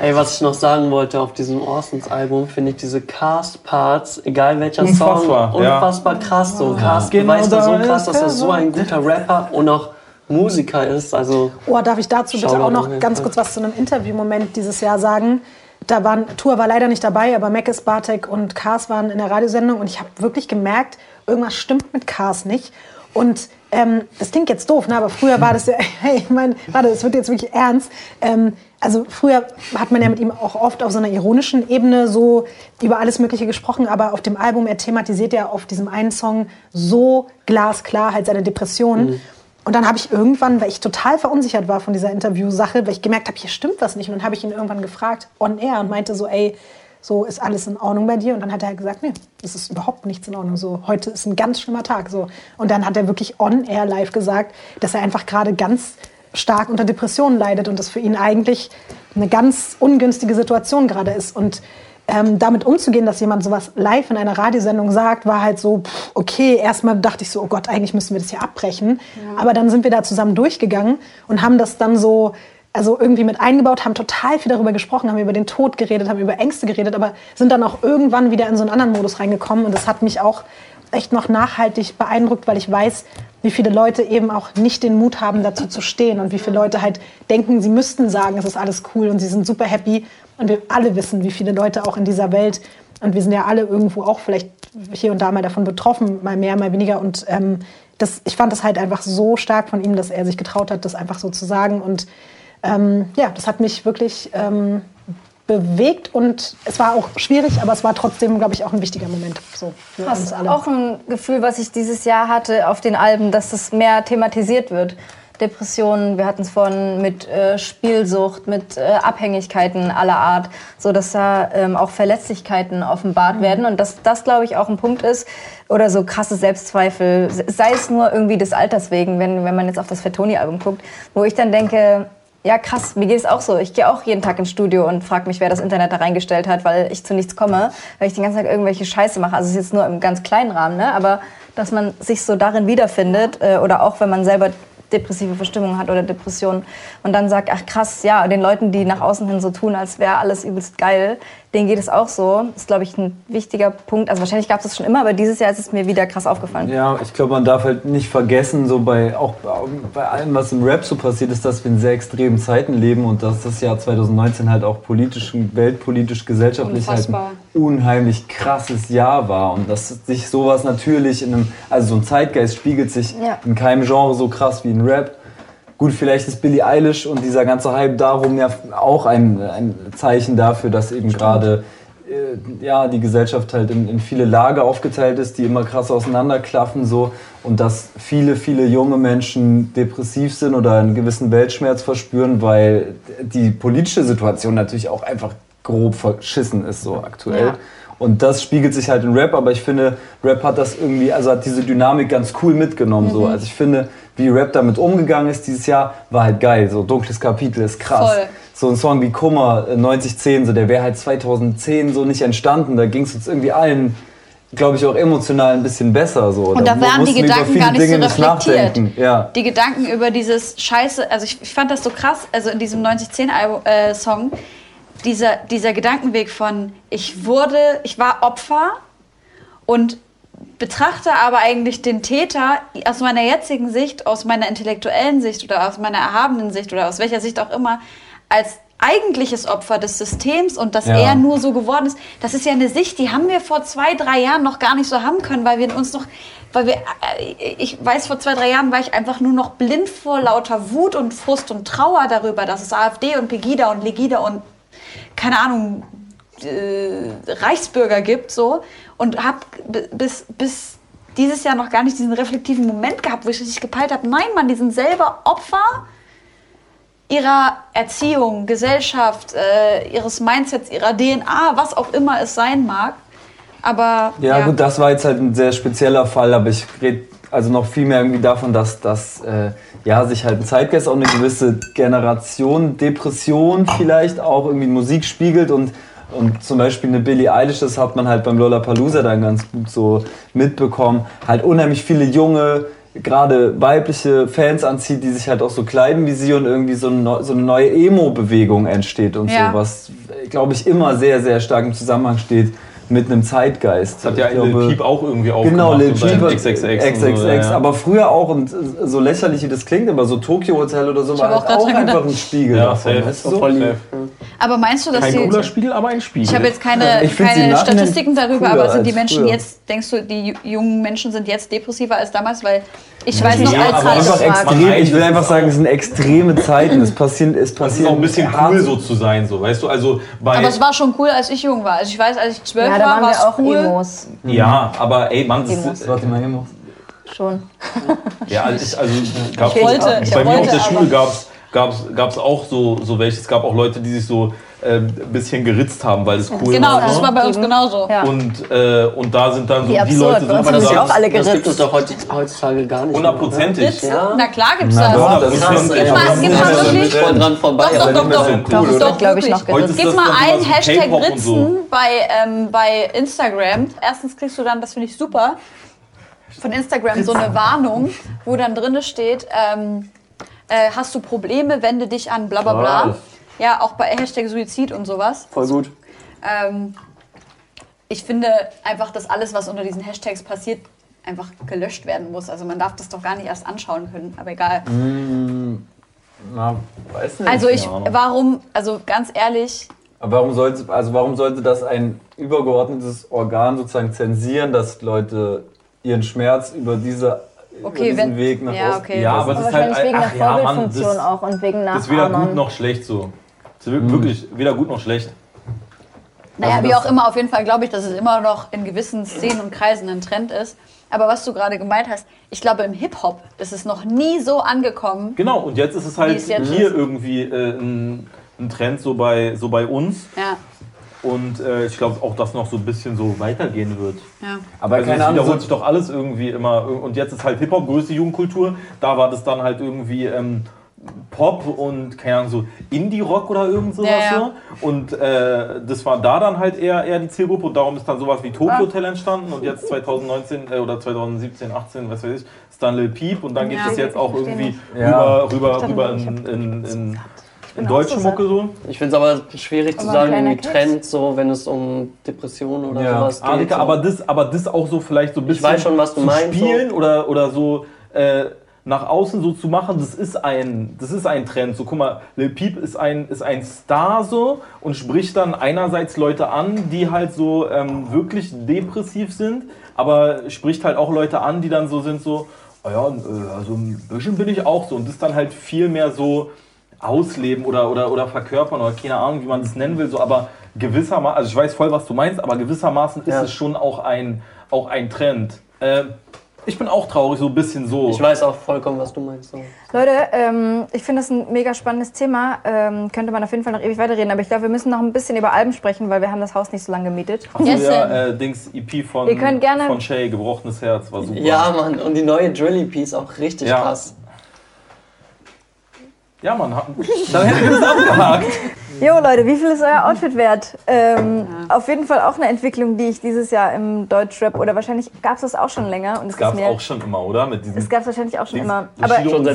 Ey, was ich noch sagen wollte auf diesem Orsons-Album, finde ich diese Cast-Parts, egal welcher unfassbar, Song, unfassbar ja. krass. So, Cast genau beweist da so krass, dass er so ein guter Rapper und auch Musiker ist. Also oh, darf ich dazu bitte auch noch ganz kurz was zu einem Interviewmoment dieses Jahr sagen? Da waren, Tour war leider nicht dabei, aber Mekis, Bartek und Kars waren in der Radiosendung und ich habe wirklich gemerkt, irgendwas stimmt mit Kars nicht. Und ähm, das klingt jetzt doof, ne? aber früher war das ja, hey, ich meine, warte, es wird jetzt wirklich ernst. Ähm, also früher hat man ja mit ihm auch oft auf so einer ironischen Ebene so über alles Mögliche gesprochen, aber auf dem Album, er thematisiert ja auf diesem einen Song so glasklar halt seine Depression. Mhm. Und dann habe ich irgendwann, weil ich total verunsichert war von dieser Interviewsache, weil ich gemerkt habe, hier stimmt was nicht. Und dann habe ich ihn irgendwann gefragt, on air, und meinte so, ey, so ist alles in Ordnung bei dir? Und dann hat er halt gesagt, nee, es ist überhaupt nichts in Ordnung. So, heute ist ein ganz schlimmer Tag. So. Und dann hat er wirklich on air live gesagt, dass er einfach gerade ganz stark unter Depressionen leidet und das für ihn eigentlich eine ganz ungünstige Situation gerade ist. Und ähm, damit umzugehen, dass jemand sowas live in einer Radiosendung sagt, war halt so, pff, okay, erstmal dachte ich so, oh Gott, eigentlich müssen wir das hier abbrechen. Ja. Aber dann sind wir da zusammen durchgegangen und haben das dann so, also irgendwie mit eingebaut, haben total viel darüber gesprochen, haben über den Tod geredet, haben über Ängste geredet, aber sind dann auch irgendwann wieder in so einen anderen Modus reingekommen und das hat mich auch echt noch nachhaltig beeindruckt, weil ich weiß, wie viele Leute eben auch nicht den Mut haben, dazu zu stehen und wie viele Leute halt denken, sie müssten sagen, es ist alles cool und sie sind super happy und wir alle wissen, wie viele Leute auch in dieser Welt, und wir sind ja alle irgendwo auch vielleicht hier und da mal davon betroffen, mal mehr, mal weniger. Und ähm, das, ich fand das halt einfach so stark von ihm, dass er sich getraut hat, das einfach so zu sagen. Und ähm, ja, das hat mich wirklich ähm, bewegt und es war auch schwierig, aber es war trotzdem, glaube ich, auch ein wichtiger Moment so für Krass, uns alle. Auch ein Gefühl, was ich dieses Jahr hatte auf den Alben, dass das mehr thematisiert wird. Depressionen, wir hatten es vorhin mit äh, Spielsucht, mit äh, Abhängigkeiten aller Art, so dass da ähm, auch Verletzlichkeiten offenbart mhm. werden und dass das, glaube ich, auch ein Punkt ist oder so krasse Selbstzweifel, sei es nur irgendwie des Alters wegen, wenn, wenn man jetzt auf das Fettoni-Album guckt, wo ich dann denke, ja krass, mir geht es auch so. Ich gehe auch jeden Tag ins Studio und frage mich, wer das Internet da reingestellt hat, weil ich zu nichts komme, weil ich den ganzen Tag irgendwelche Scheiße mache. Also es ist jetzt nur im ganz kleinen Rahmen, ne? aber dass man sich so darin wiederfindet äh, oder auch wenn man selber depressive Verstimmung hat oder Depressionen und dann sagt, ach krass, ja, den Leuten, die nach außen hin so tun, als wäre alles übelst geil, denen geht es auch so. Das ist, glaube ich, ein wichtiger Punkt. Also wahrscheinlich gab es das schon immer, aber dieses Jahr ist es mir wieder krass aufgefallen. Ja, ich glaube, man darf halt nicht vergessen, so bei, auch bei allem, was im Rap so passiert ist, dass wir in sehr extremen Zeiten leben und dass das Jahr 2019 halt auch politisch, weltpolitisch, gesellschaftlich halt ein unheimlich krasses Jahr war und dass sich sowas natürlich in einem, also so ein Zeitgeist spiegelt sich ja. in keinem Genre so krass wie in Rap. Gut, vielleicht ist Billie Eilish und dieser ganze Hype darum ja auch ein, ein Zeichen dafür, dass eben gerade äh, ja, die Gesellschaft halt in, in, viele Lager aufgeteilt ist, die immer krass auseinanderklaffen so und dass viele, viele junge Menschen depressiv sind oder einen gewissen Weltschmerz verspüren, weil die politische Situation natürlich auch einfach grob verschissen ist so aktuell. Ja. Und das spiegelt sich halt in Rap, aber ich finde, Rap hat das irgendwie, also hat diese Dynamik ganz cool mitgenommen. Mhm. So. Also ich finde, wie Rap damit umgegangen ist dieses Jahr, war halt geil. So dunkles Kapitel ist krass. Voll. So ein Song wie Kummer 9010, äh, so der wäre halt 2010 so nicht entstanden. Da ging es uns irgendwie allen glaube ich, auch emotional ein bisschen besser. So. Und da, da waren die Gedanken gar nicht Dinge so reflektiert. Ja. Die Gedanken über dieses Scheiße, also ich, ich fand das so krass, also in diesem 9010-Song, äh, dieser, dieser Gedankenweg von, ich wurde, ich war Opfer und betrachte aber eigentlich den Täter aus meiner jetzigen Sicht, aus meiner intellektuellen Sicht oder aus meiner erhabenen Sicht oder aus welcher Sicht auch immer, als eigentliches Opfer des Systems und dass ja. er nur so geworden ist, das ist ja eine Sicht, die haben wir vor zwei, drei Jahren noch gar nicht so haben können, weil wir uns noch, weil wir, äh, ich weiß, vor zwei, drei Jahren war ich einfach nur noch blind vor lauter Wut und Frust und Trauer darüber, dass es AfD und Pegida und Legida und keine Ahnung, äh, Reichsbürger gibt, so und habe bis, bis dieses Jahr noch gar nicht diesen reflektiven Moment gehabt, wo ich richtig gepeilt habe, nein, Mann, die sind selber Opfer ihrer Erziehung, Gesellschaft, äh, ihres Mindsets, ihrer DNA, was auch immer es sein mag. Aber ja, ja, gut, das war jetzt halt ein sehr spezieller Fall, aber ich rede also noch viel mehr irgendwie davon, dass, dass äh, ja, sich halt ein Zeitgeist auch eine gewisse Generation, Depression vielleicht auch irgendwie Musik spiegelt und und zum Beispiel eine Billie Eilish, das hat man halt beim Lollapalooza dann ganz gut so mitbekommen, halt unheimlich viele junge, gerade weibliche Fans anzieht, die sich halt auch so kleiden wie sie und irgendwie so eine, so eine neue Emo-Bewegung entsteht und ja. so, was, glaube ich, immer sehr, sehr stark im Zusammenhang steht mit einem Zeitgeist. Das hat ja glaube, Lil Peep auch irgendwie auch Genau, Lil Peep XXX. XXX, so, ja. aber früher auch, und so lächerlich wie das klingt, aber so Tokyo Hotel oder so war halt auch, auch einfach ein Spiegel ja, davon. Safe. So voll lieb. Aber meinst du, dass Kein die... cooler Spiegel, aber ein Spiegel. Ich habe jetzt keine, keine Statistiken darüber, aber sind die Menschen früher. jetzt, denkst du, die jungen Menschen sind jetzt depressiver als damals? Weil ich weiß noch, als aber einfach extrem, Ich will einfach sagen, es sind extreme Zeiten. Es passiert, es passiert. Es ist auch ein bisschen cool so zu sein, so, weißt du? Also aber es war schon cool, als ich jung war. Also ich weiß, als ich zwölf ja, war, war es auch cool. Emos. Ja, aber ey, Mann, das ist... Warte mal, Emos. Schon. Ja, also, also gab, ich wollte, bei mir auf der Schule gab es auch so, so welche. Es gab auch Leute, die sich so äh, ein bisschen geritzt haben, weil es cool genau, war. Genau, das war bei uns genauso. Ja. Und, äh, und da sind dann so Wie die Leute so, aber das, auch alle geritzt. das gibt es doch heutzutage gar nicht. Hundertprozentig. Ja. Na klar gibt es das. Ja, das ist krass, ey, das gibt es wirklich. voll dran vorbei. Doch, doch, doch, doch, doch, doch, glaube ich noch geritzt. Gib mal einen Hashtag Ritzen bei, ähm, bei Instagram. Erstens kriegst du dann, das finde ich super, von Instagram so eine Warnung, wo dann drin steht, ähm, äh, hast du Probleme, wende dich an bla bla bla. Ja, auch bei Hashtag Suizid und sowas. Voll gut. Ähm, ich finde einfach, dass alles, was unter diesen Hashtags passiert, einfach gelöscht werden muss. Also man darf das doch gar nicht erst anschauen können, aber egal. Mm, na, weiß nicht. Also ich, warum, also ganz ehrlich. Aber warum sollte, also warum sollte das ein übergeordnetes Organ sozusagen zensieren, dass Leute ihren Schmerz über diese okay, über diesen wenn, Weg nach ja, okay. Ja, aber, es ist halt wegen der Vorbildfunktion ja, Mann, das, auch und wegen Nachahmern. Das ist weder gut noch schlecht so. Das ist wirklich weder gut noch schlecht. Naja, also wie auch immer, auf jeden Fall glaube ich, dass es immer noch in gewissen Szenen und Kreisen ein Trend ist. Aber was du gerade gemeint hast, ich glaube im Hip-Hop ist es noch nie so angekommen. Genau, und jetzt ist es halt es hier ist. irgendwie äh, ein, ein, Trend so bei, so bei uns. Ja. Und äh, ich glaube auch, dass noch so ein bisschen so weitergehen wird. Ja. Aber also keine Ahnung. wiederholt sich doch alles irgendwie immer. Und jetzt ist halt Hip-Hop größte Jugendkultur. Da war das dann halt irgendwie ähm, Pop und keine Ahnung, so Indie-Rock oder irgend sowas. Ja, ja. Und äh, das war da dann halt eher, eher die Zielgruppe und darum ist dann sowas wie Tokyo Hotel entstanden und jetzt 2019 äh, oder 2017, 18, was weiß ich, ist dann Lil Peep und dann geht es jetzt auch irgendwie rüber, rüber, rüber in, in, in in deutsche Mucke so? Ich finde es aber schwierig aber zu sagen, wie Trend, so, wenn es um Depressionen oder ja. sowas geht. Annika, so. aber, das, aber das auch so vielleicht so ein bisschen ich weiß schon, was du meinst, spielen so. oder, oder so äh, nach außen so zu machen, das ist ein, das ist ein Trend. So, guck mal, Lil Peep ist ein, ist ein Star so und spricht dann einerseits Leute an, die halt so ähm, wirklich depressiv sind, aber spricht halt auch Leute an, die dann so sind, so, oh ja, äh, also ein bisschen bin ich auch so. Und das dann halt viel mehr so ausleben oder, oder, oder verkörpern oder keine Ahnung, wie man das nennen will, so, aber gewissermaßen, also ich weiß voll, was du meinst, aber gewissermaßen ist ja. es schon auch ein, auch ein Trend. Äh, ich bin auch traurig, so ein bisschen so. Ich weiß auch vollkommen, was du meinst. So. Leute, ähm, ich finde das ein mega spannendes Thema. Ähm, könnte man auf jeden Fall noch ewig weiterreden, aber ich glaube, wir müssen noch ein bisschen über Alben sprechen, weil wir haben das Haus nicht so lange gemietet. Achso, yes, ja, äh, Dings EP von, wir können gerne von Shay, Gebrochenes Herz, war super. Ja, Mann, und die neue Drill EP ist auch richtig ja. krass. Ja, Mann, da hätten wir es abgehakt. Jo Leute, wie viel ist euer Outfit wert? Ähm, ja. Auf jeden Fall auch eine Entwicklung, die ich dieses Jahr im Deutschrap oder wahrscheinlich gab es das auch schon länger. Und es gab es auch schon immer, oder? Mit es gab es wahrscheinlich auch schon immer. Aber, schon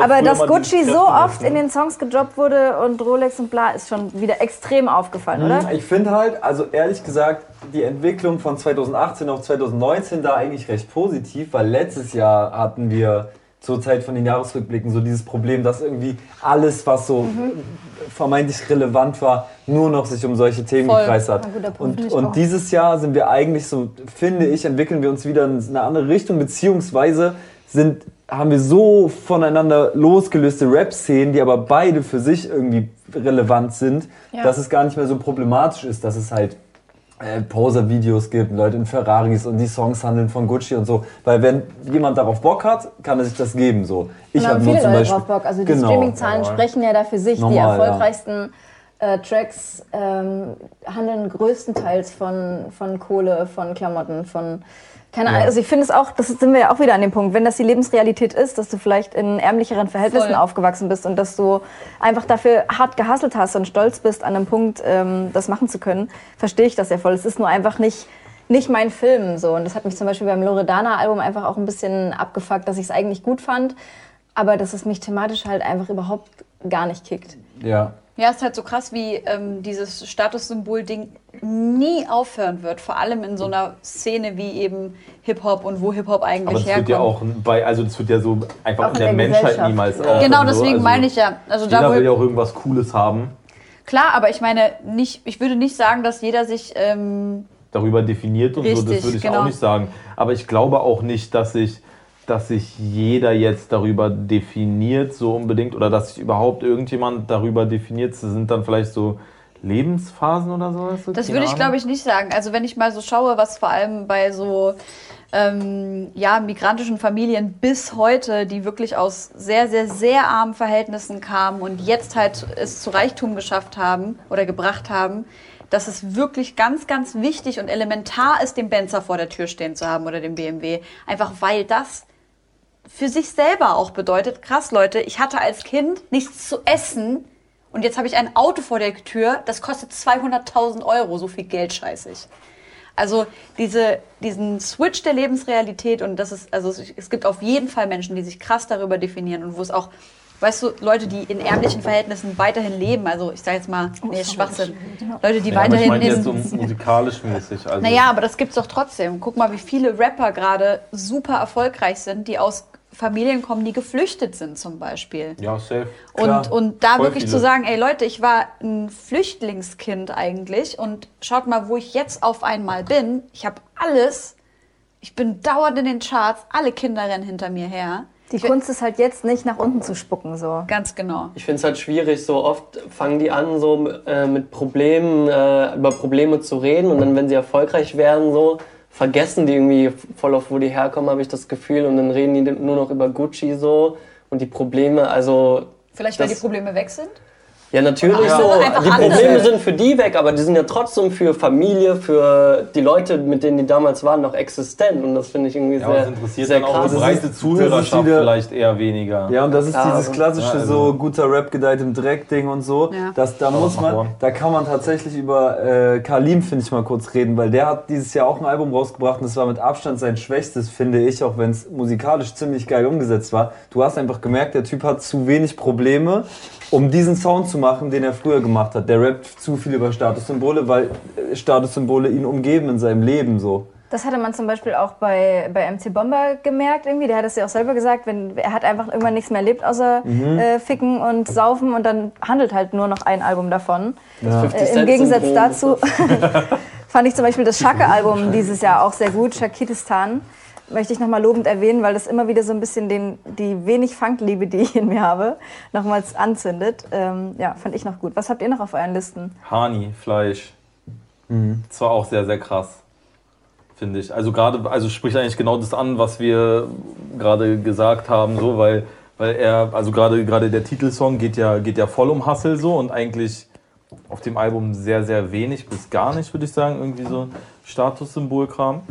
aber dass Gucci so oft in den Songs gedroppt wurde und Rolex und bla ist schon wieder extrem aufgefallen, mhm. oder? Ich finde halt, also ehrlich gesagt, die Entwicklung von 2018 auf 2019 da eigentlich recht positiv, weil letztes Jahr hatten wir zur Zeit von den Jahresrückblicken so dieses Problem, dass irgendwie alles, was so mhm. vermeintlich relevant war, nur noch sich um solche Themen Voll. gekreist hat. Und, und dieses Jahr sind wir eigentlich so, finde ich, entwickeln wir uns wieder in eine andere Richtung, beziehungsweise sind, haben wir so voneinander losgelöste Rap-Szenen, die aber beide für sich irgendwie relevant sind, ja. dass es gar nicht mehr so problematisch ist, dass es halt äh, Poser-Videos gibt, Leute in Ferraris und die Songs handeln von Gucci und so. Weil wenn jemand darauf Bock hat, kann er sich das geben. So. Ich habe nur zum Leute Beispiel. Bock. Also die genau, Streaming-Zahlen sprechen ja da für sich. Normal, die erfolgreichsten ja. äh, Tracks ähm, handeln größtenteils von, von Kohle, von Klamotten, von keine Ahnung, ja. also ich finde es auch, das sind wir ja auch wieder an dem Punkt, wenn das die Lebensrealität ist, dass du vielleicht in ärmlicheren Verhältnissen Voll. aufgewachsen bist und dass du einfach dafür hart gehasselt hast und stolz bist, an einem Punkt ähm, das machen zu können, verstehe ich das ja voll. Es ist nur einfach nicht nicht mein Film so und das hat mich zum Beispiel beim Loredana Album einfach auch ein bisschen abgefuckt, dass ich es eigentlich gut fand, aber dass es mich thematisch halt einfach überhaupt gar nicht kickt. Ja. Ja, es ist halt so krass, wie ähm, dieses Statussymbol-Ding nie aufhören wird. Vor allem in so einer Szene wie eben Hip-Hop und wo Hip-Hop eigentlich Aber das herkommt. Wird ja auch bei, also das wird ja so einfach in der, der Menschheit niemals aufhören. Genau, deswegen also meine ich ja. Also jeder da will ja auch irgendwas Cooles haben. Klar, aber ich meine, nicht, ich würde nicht sagen, dass jeder sich... Ähm, Darüber definiert und richtig, so, das würde ich genau. auch nicht sagen. Aber ich glaube auch nicht, dass ich dass sich jeder jetzt darüber definiert, so unbedingt, oder dass sich überhaupt irgendjemand darüber definiert. Das sind dann vielleicht so Lebensphasen oder sowas? So? Das würde ich, glaube ich, nicht sagen. Also wenn ich mal so schaue, was vor allem bei so ähm, ja, migrantischen Familien bis heute, die wirklich aus sehr, sehr, sehr armen Verhältnissen kamen und jetzt halt es zu Reichtum geschafft haben oder gebracht haben, dass es wirklich ganz, ganz wichtig und elementar ist, den Benzer vor der Tür stehen zu haben oder den BMW. Einfach weil das für sich selber auch bedeutet, krass Leute, ich hatte als Kind nichts zu essen und jetzt habe ich ein Auto vor der Tür, das kostet 200.000 Euro, so viel Geld scheiße ich. Also diese, diesen Switch der Lebensrealität und das ist, also es gibt auf jeden Fall Menschen, die sich krass darüber definieren und wo es auch, weißt du, Leute, die in ärmlichen Verhältnissen weiterhin leben, also ich sage jetzt mal, oh, nee, ist Schwachsinn. Leute, die ja, weiterhin ich meine jetzt so musikalisch mäßig. Also. Naja, aber das gibt's doch trotzdem. Guck mal, wie viele Rapper gerade super erfolgreich sind, die aus Familien kommen, die geflüchtet sind zum Beispiel. Ja, safe. Und, und da Voll wirklich viele. zu sagen, ey Leute, ich war ein Flüchtlingskind eigentlich und schaut mal, wo ich jetzt auf einmal bin. Ich habe alles. Ich bin dauernd in den Charts. Alle Kinder rennen hinter mir her. Die Kunst ist halt jetzt nicht nach unten zu spucken, so. Ganz genau. Ich finde es halt schwierig, so oft fangen die an, so äh, mit Problemen, äh, über Probleme zu reden und dann, wenn sie erfolgreich werden, so, vergessen die irgendwie voll auf, wo die herkommen, habe ich das Gefühl. Und dann reden die nur noch über Gucci so und die Probleme, also. Vielleicht, weil die Probleme weg sind? Ja, natürlich so. Die Probleme sind für die weg, aber die sind ja trotzdem für Familie, für die Leute, mit denen die damals waren, noch existent. Und das finde ich irgendwie ja, sehr, das interessiert sehr dann krass. auch eine breite Zuhörerschaft vielleicht eher weniger. Ja, und das ist ja, dieses klassische ja, also so guter Rap gedeiht im Dreck-Ding und so. Ja. Das, da muss man, da kann man tatsächlich über äh, Kalim, finde ich mal kurz reden, weil der hat dieses Jahr auch ein Album rausgebracht und das war mit Abstand sein schwächstes, finde ich, auch wenn es musikalisch ziemlich geil umgesetzt war. Du hast einfach gemerkt, der Typ hat zu wenig Probleme um diesen Sound zu machen, den er früher gemacht hat. Der rappt zu viel über Statussymbole, weil äh, Statussymbole ihn umgeben in seinem Leben so. Das hatte man zum Beispiel auch bei, bei MC Bomber gemerkt irgendwie. Der hat es ja auch selber gesagt, wenn, er hat einfach irgendwann nichts mehr erlebt außer mhm. äh, Ficken und Saufen und dann handelt halt nur noch ein Album davon. Ja. Äh, Im Gegensatz dazu fand ich zum Beispiel das Schacke-Album dieses Jahr auch sehr gut, Shakitistan möchte ich nochmal lobend erwähnen, weil das immer wieder so ein bisschen den, die wenig Funkliebe, die ich in mir habe, nochmals anzündet. Ähm, ja, fand ich noch gut. Was habt ihr noch auf euren Listen? Hani, Fleisch. Mhm. Das war auch sehr, sehr krass, finde ich. Also gerade, also spricht eigentlich genau das an, was wir gerade gesagt haben, so, weil, weil er, also gerade, gerade der Titelsong geht ja, geht ja voll um Hustle so und eigentlich auf dem Album sehr, sehr wenig bis gar nicht, würde ich sagen, irgendwie so Statussymbolkram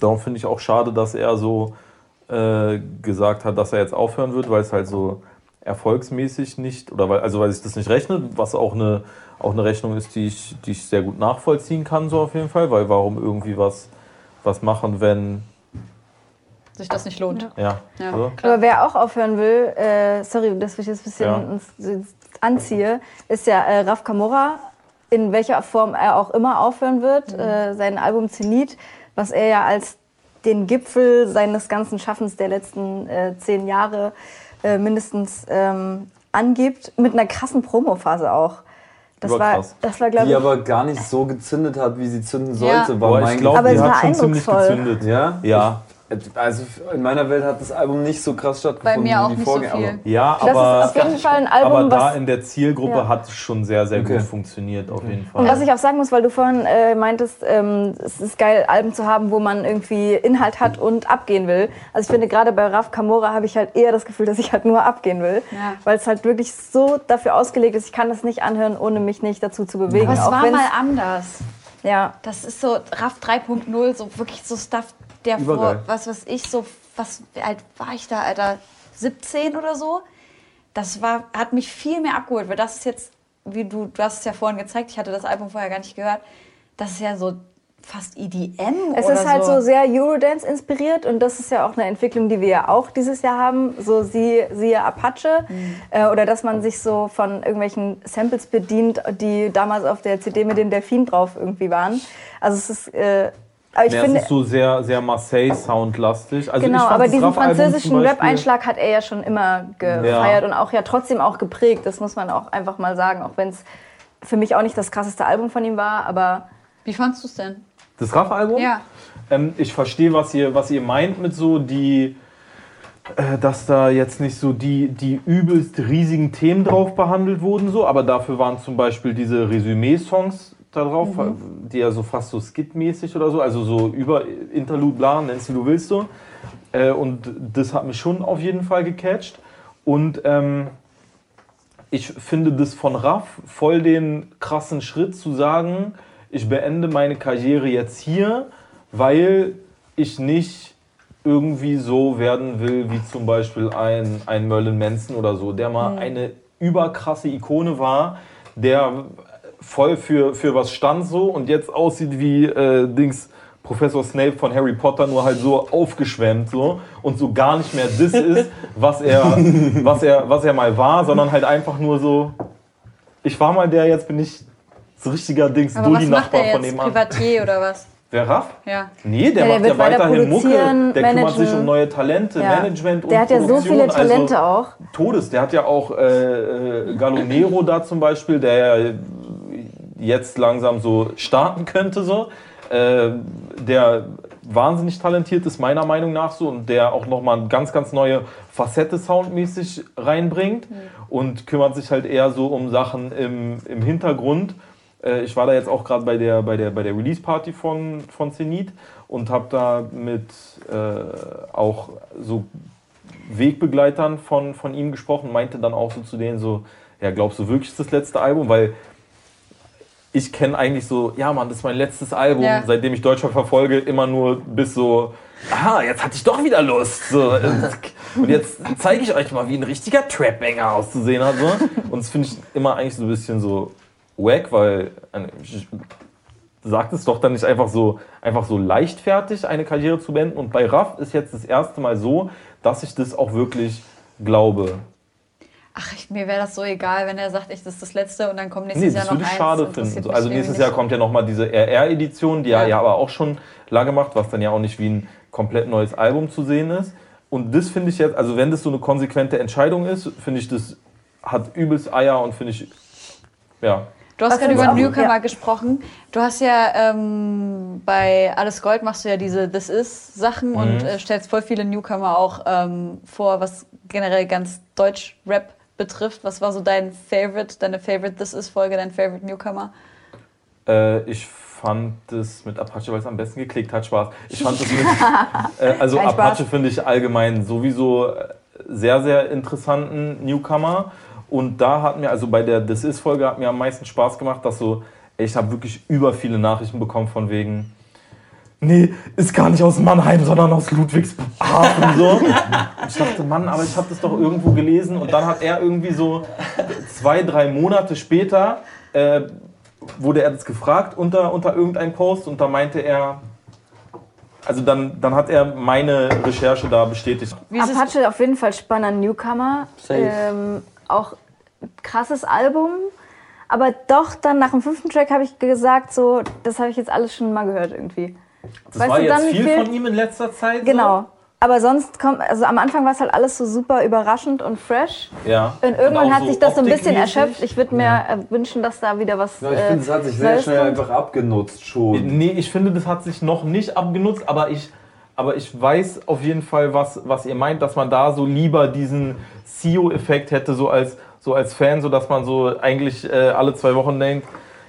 darum finde ich auch schade, dass er so äh, gesagt hat, dass er jetzt aufhören wird, weil es halt so erfolgsmäßig nicht, oder weil, also weil sich das nicht rechnet, was auch eine, auch eine Rechnung ist, die ich, die ich sehr gut nachvollziehen kann, so auf jeden Fall, weil warum irgendwie was, was machen, wenn sich das nicht lohnt. Ja. ja. Also. Aber wer auch aufhören will, äh, sorry, dass ich jetzt ein bisschen ja. anziehe, ist ja äh, Raf Kamora, in welcher Form er auch immer aufhören wird. Mhm. Äh, sein Album Zenit, was er ja als den Gipfel seines ganzen Schaffens der letzten äh, zehn Jahre äh, mindestens ähm, angibt, mit einer krassen Promophase auch. Das war, das war, glaube ich. Die aber gar nicht so gezündet hat, wie sie zünden sollte. Ja. War ich glaube, die hat schon ziemlich gezündet. Ja? Ja. Also in meiner Welt hat das Album nicht so krass stattgefunden Bei mir auch wie die nicht Vorgänger. So viel. Ja, aber, das ist auf jeden Fall ein Album, aber da in der Zielgruppe ja. hat es schon sehr, sehr okay. gut funktioniert, auf jeden Fall. Und was ich auch sagen muss, weil du vorhin äh, meintest, ähm, es ist geil, Alben zu haben, wo man irgendwie Inhalt hat und abgehen will. Also ich finde, gerade bei Raf Kamora habe ich halt eher das Gefühl, dass ich halt nur abgehen will. Ja. Weil es halt wirklich so dafür ausgelegt ist, ich kann das nicht anhören, ohne mich nicht dazu zu bewegen. Aber es war mal anders. Ja. Das ist so Raff 3.0, so wirklich so Stuff, der Übergeil. vor, was weiß ich, so, was alt war ich da, Alter, 17 oder so. Das war, hat mich viel mehr abgeholt, weil das ist jetzt, wie du, du hast es ja vorhin gezeigt, ich hatte das Album vorher gar nicht gehört, das ist ja so fast EDM Es ist halt so. so sehr Eurodance inspiriert und das ist ja auch eine Entwicklung, die wir ja auch dieses Jahr haben, so sie, siehe Apache mhm. äh, oder dass man sich so von irgendwelchen Samples bedient, die damals auf der CD mit dem Delfin drauf irgendwie waren. Also es ist äh, aber ich ja, finde, es ist so sehr, sehr Marseille-Sound-lastig. Also genau, aber diesen französischen Rap-Einschlag hat er ja schon immer gefeiert ja. und auch ja trotzdem auch geprägt. Das muss man auch einfach mal sagen, auch wenn es für mich auch nicht das krasseste Album von ihm war, aber... Wie fandest du es denn? Das Raff-Album? Ja. Ähm, ich verstehe, was ihr, was ihr meint mit so die äh, dass da jetzt nicht so die, die übelst riesigen Themen drauf behandelt wurden, so, aber dafür waren zum Beispiel diese Resümee-Songs da drauf, mhm. die ja so fast so skitmäßig oder so, also so über Interlude, bla, nennst du, du willst so. Äh, und das hat mich schon auf jeden Fall gecatcht. Und ähm, ich finde das von Raff voll den krassen Schritt zu sagen, ich beende meine Karriere jetzt hier, weil ich nicht irgendwie so werden will wie zum Beispiel ein, ein Merlin Manson oder so, der mal mhm. eine überkrasse Ikone war, der voll für, für was stand so und jetzt aussieht wie äh, Dings Professor Snape von Harry Potter, nur halt so aufgeschwemmt so und so gar nicht mehr das ist, was er, was er, was er mal war, sondern halt einfach nur so, ich war mal der, jetzt bin ich so richtiger Dings, Dulli-Nachbar von dem Privatier oder was? Wer Raff? Ja. Nee, der, ja, der macht ja weiterhin Mucke. Der managen. kümmert sich um neue Talente, ja. Management und Der hat ja so viele Talente also, auch. Todes. Der hat ja auch äh, äh Galonero da zum Beispiel, der ja jetzt langsam so starten könnte, so, äh, der wahnsinnig talentiert ist, meiner Meinung nach so, und der auch nochmal eine ganz, ganz neue Facette soundmäßig reinbringt mhm. und kümmert sich halt eher so um Sachen im, im Hintergrund. Äh, ich war da jetzt auch gerade bei der, bei der, bei der Release-Party von, von Zenit und habe da mit äh, auch so Wegbegleitern von, von ihm gesprochen, meinte dann auch so zu denen so, ja, glaubst du wirklich, ist das letzte Album? Weil ich kenne eigentlich so, ja Mann, das ist mein letztes Album, ja. seitdem ich Deutschland verfolge, immer nur bis so, aha, jetzt hatte ich doch wieder Lust. So. Und jetzt zeige ich euch mal, wie ein richtiger Trap-Banger auszusehen hat. So. Und das finde ich immer eigentlich so ein bisschen so wack, weil sagt es doch dann nicht einfach so, einfach so leichtfertig, eine Karriere zu beenden. Und bei Raff ist jetzt das erste Mal so, dass ich das auch wirklich glaube. Ach, ich, mir wäre das so egal, wenn er sagt, ich, das ist das letzte und dann kommt nächstes nee, Jahr noch eins. das würde ich schade finden. Also nächstes Jahr kommt ja nochmal diese RR-Edition, die ja. er ja aber auch schon lange macht, was dann ja auch nicht wie ein komplett neues Album zu sehen ist. Und das finde ich jetzt, also wenn das so eine konsequente Entscheidung ist, finde ich, das hat übelst Eier und finde ich, ja. Du hast gerade über Newcomer ja. gesprochen. Du hast ja ähm, bei Alles Gold machst du ja diese This Is Sachen mhm. und äh, stellst voll viele Newcomer auch ähm, vor, was generell ganz Deutsch Rap betrifft. Was war so dein Favorite, deine Favorite This Is-Folge, dein Favorite Newcomer? Äh, ich fand das mit Apache, weil es am besten geklickt hat, Spaß. Ich fand das mit, äh, also Kein Apache finde ich allgemein sowieso sehr, sehr interessanten Newcomer. Und da hat mir, also bei der This Is-Folge hat mir am meisten Spaß gemacht, dass so, ich habe wirklich über viele Nachrichten bekommen von wegen, nee, ist gar nicht aus Mannheim, sondern aus Ludwigshafen. So. ich dachte, Mann, aber ich habe das doch irgendwo gelesen. Und dann hat er irgendwie so zwei, drei Monate später, äh, wurde er das gefragt unter, unter irgendeinem Post und da meinte er, also dann, dann hat er meine Recherche da bestätigt. Apache auf jeden Fall spannender Newcomer. Ähm, auch krasses Album. Aber doch dann nach dem fünften Track habe ich gesagt, so, das habe ich jetzt alles schon mal gehört irgendwie. Das weißt war jetzt viel, viel von ihm in letzter Zeit? Genau. So? Aber sonst kommt, also am Anfang war es halt alles so super überraschend und fresh. Ja. Und irgendwann und hat so sich das so ein bisschen erschöpft. Ich würde mir ja. wünschen, dass da wieder was. Ja, ich äh, finde, es hat sich sehr schnell kommt. einfach abgenutzt schon. Nee, ich finde, das hat sich noch nicht abgenutzt, aber ich, aber ich weiß auf jeden Fall, was, was ihr meint, dass man da so lieber diesen CEO-Effekt hätte, so als, so als Fan, so dass man so eigentlich äh, alle zwei Wochen denkt,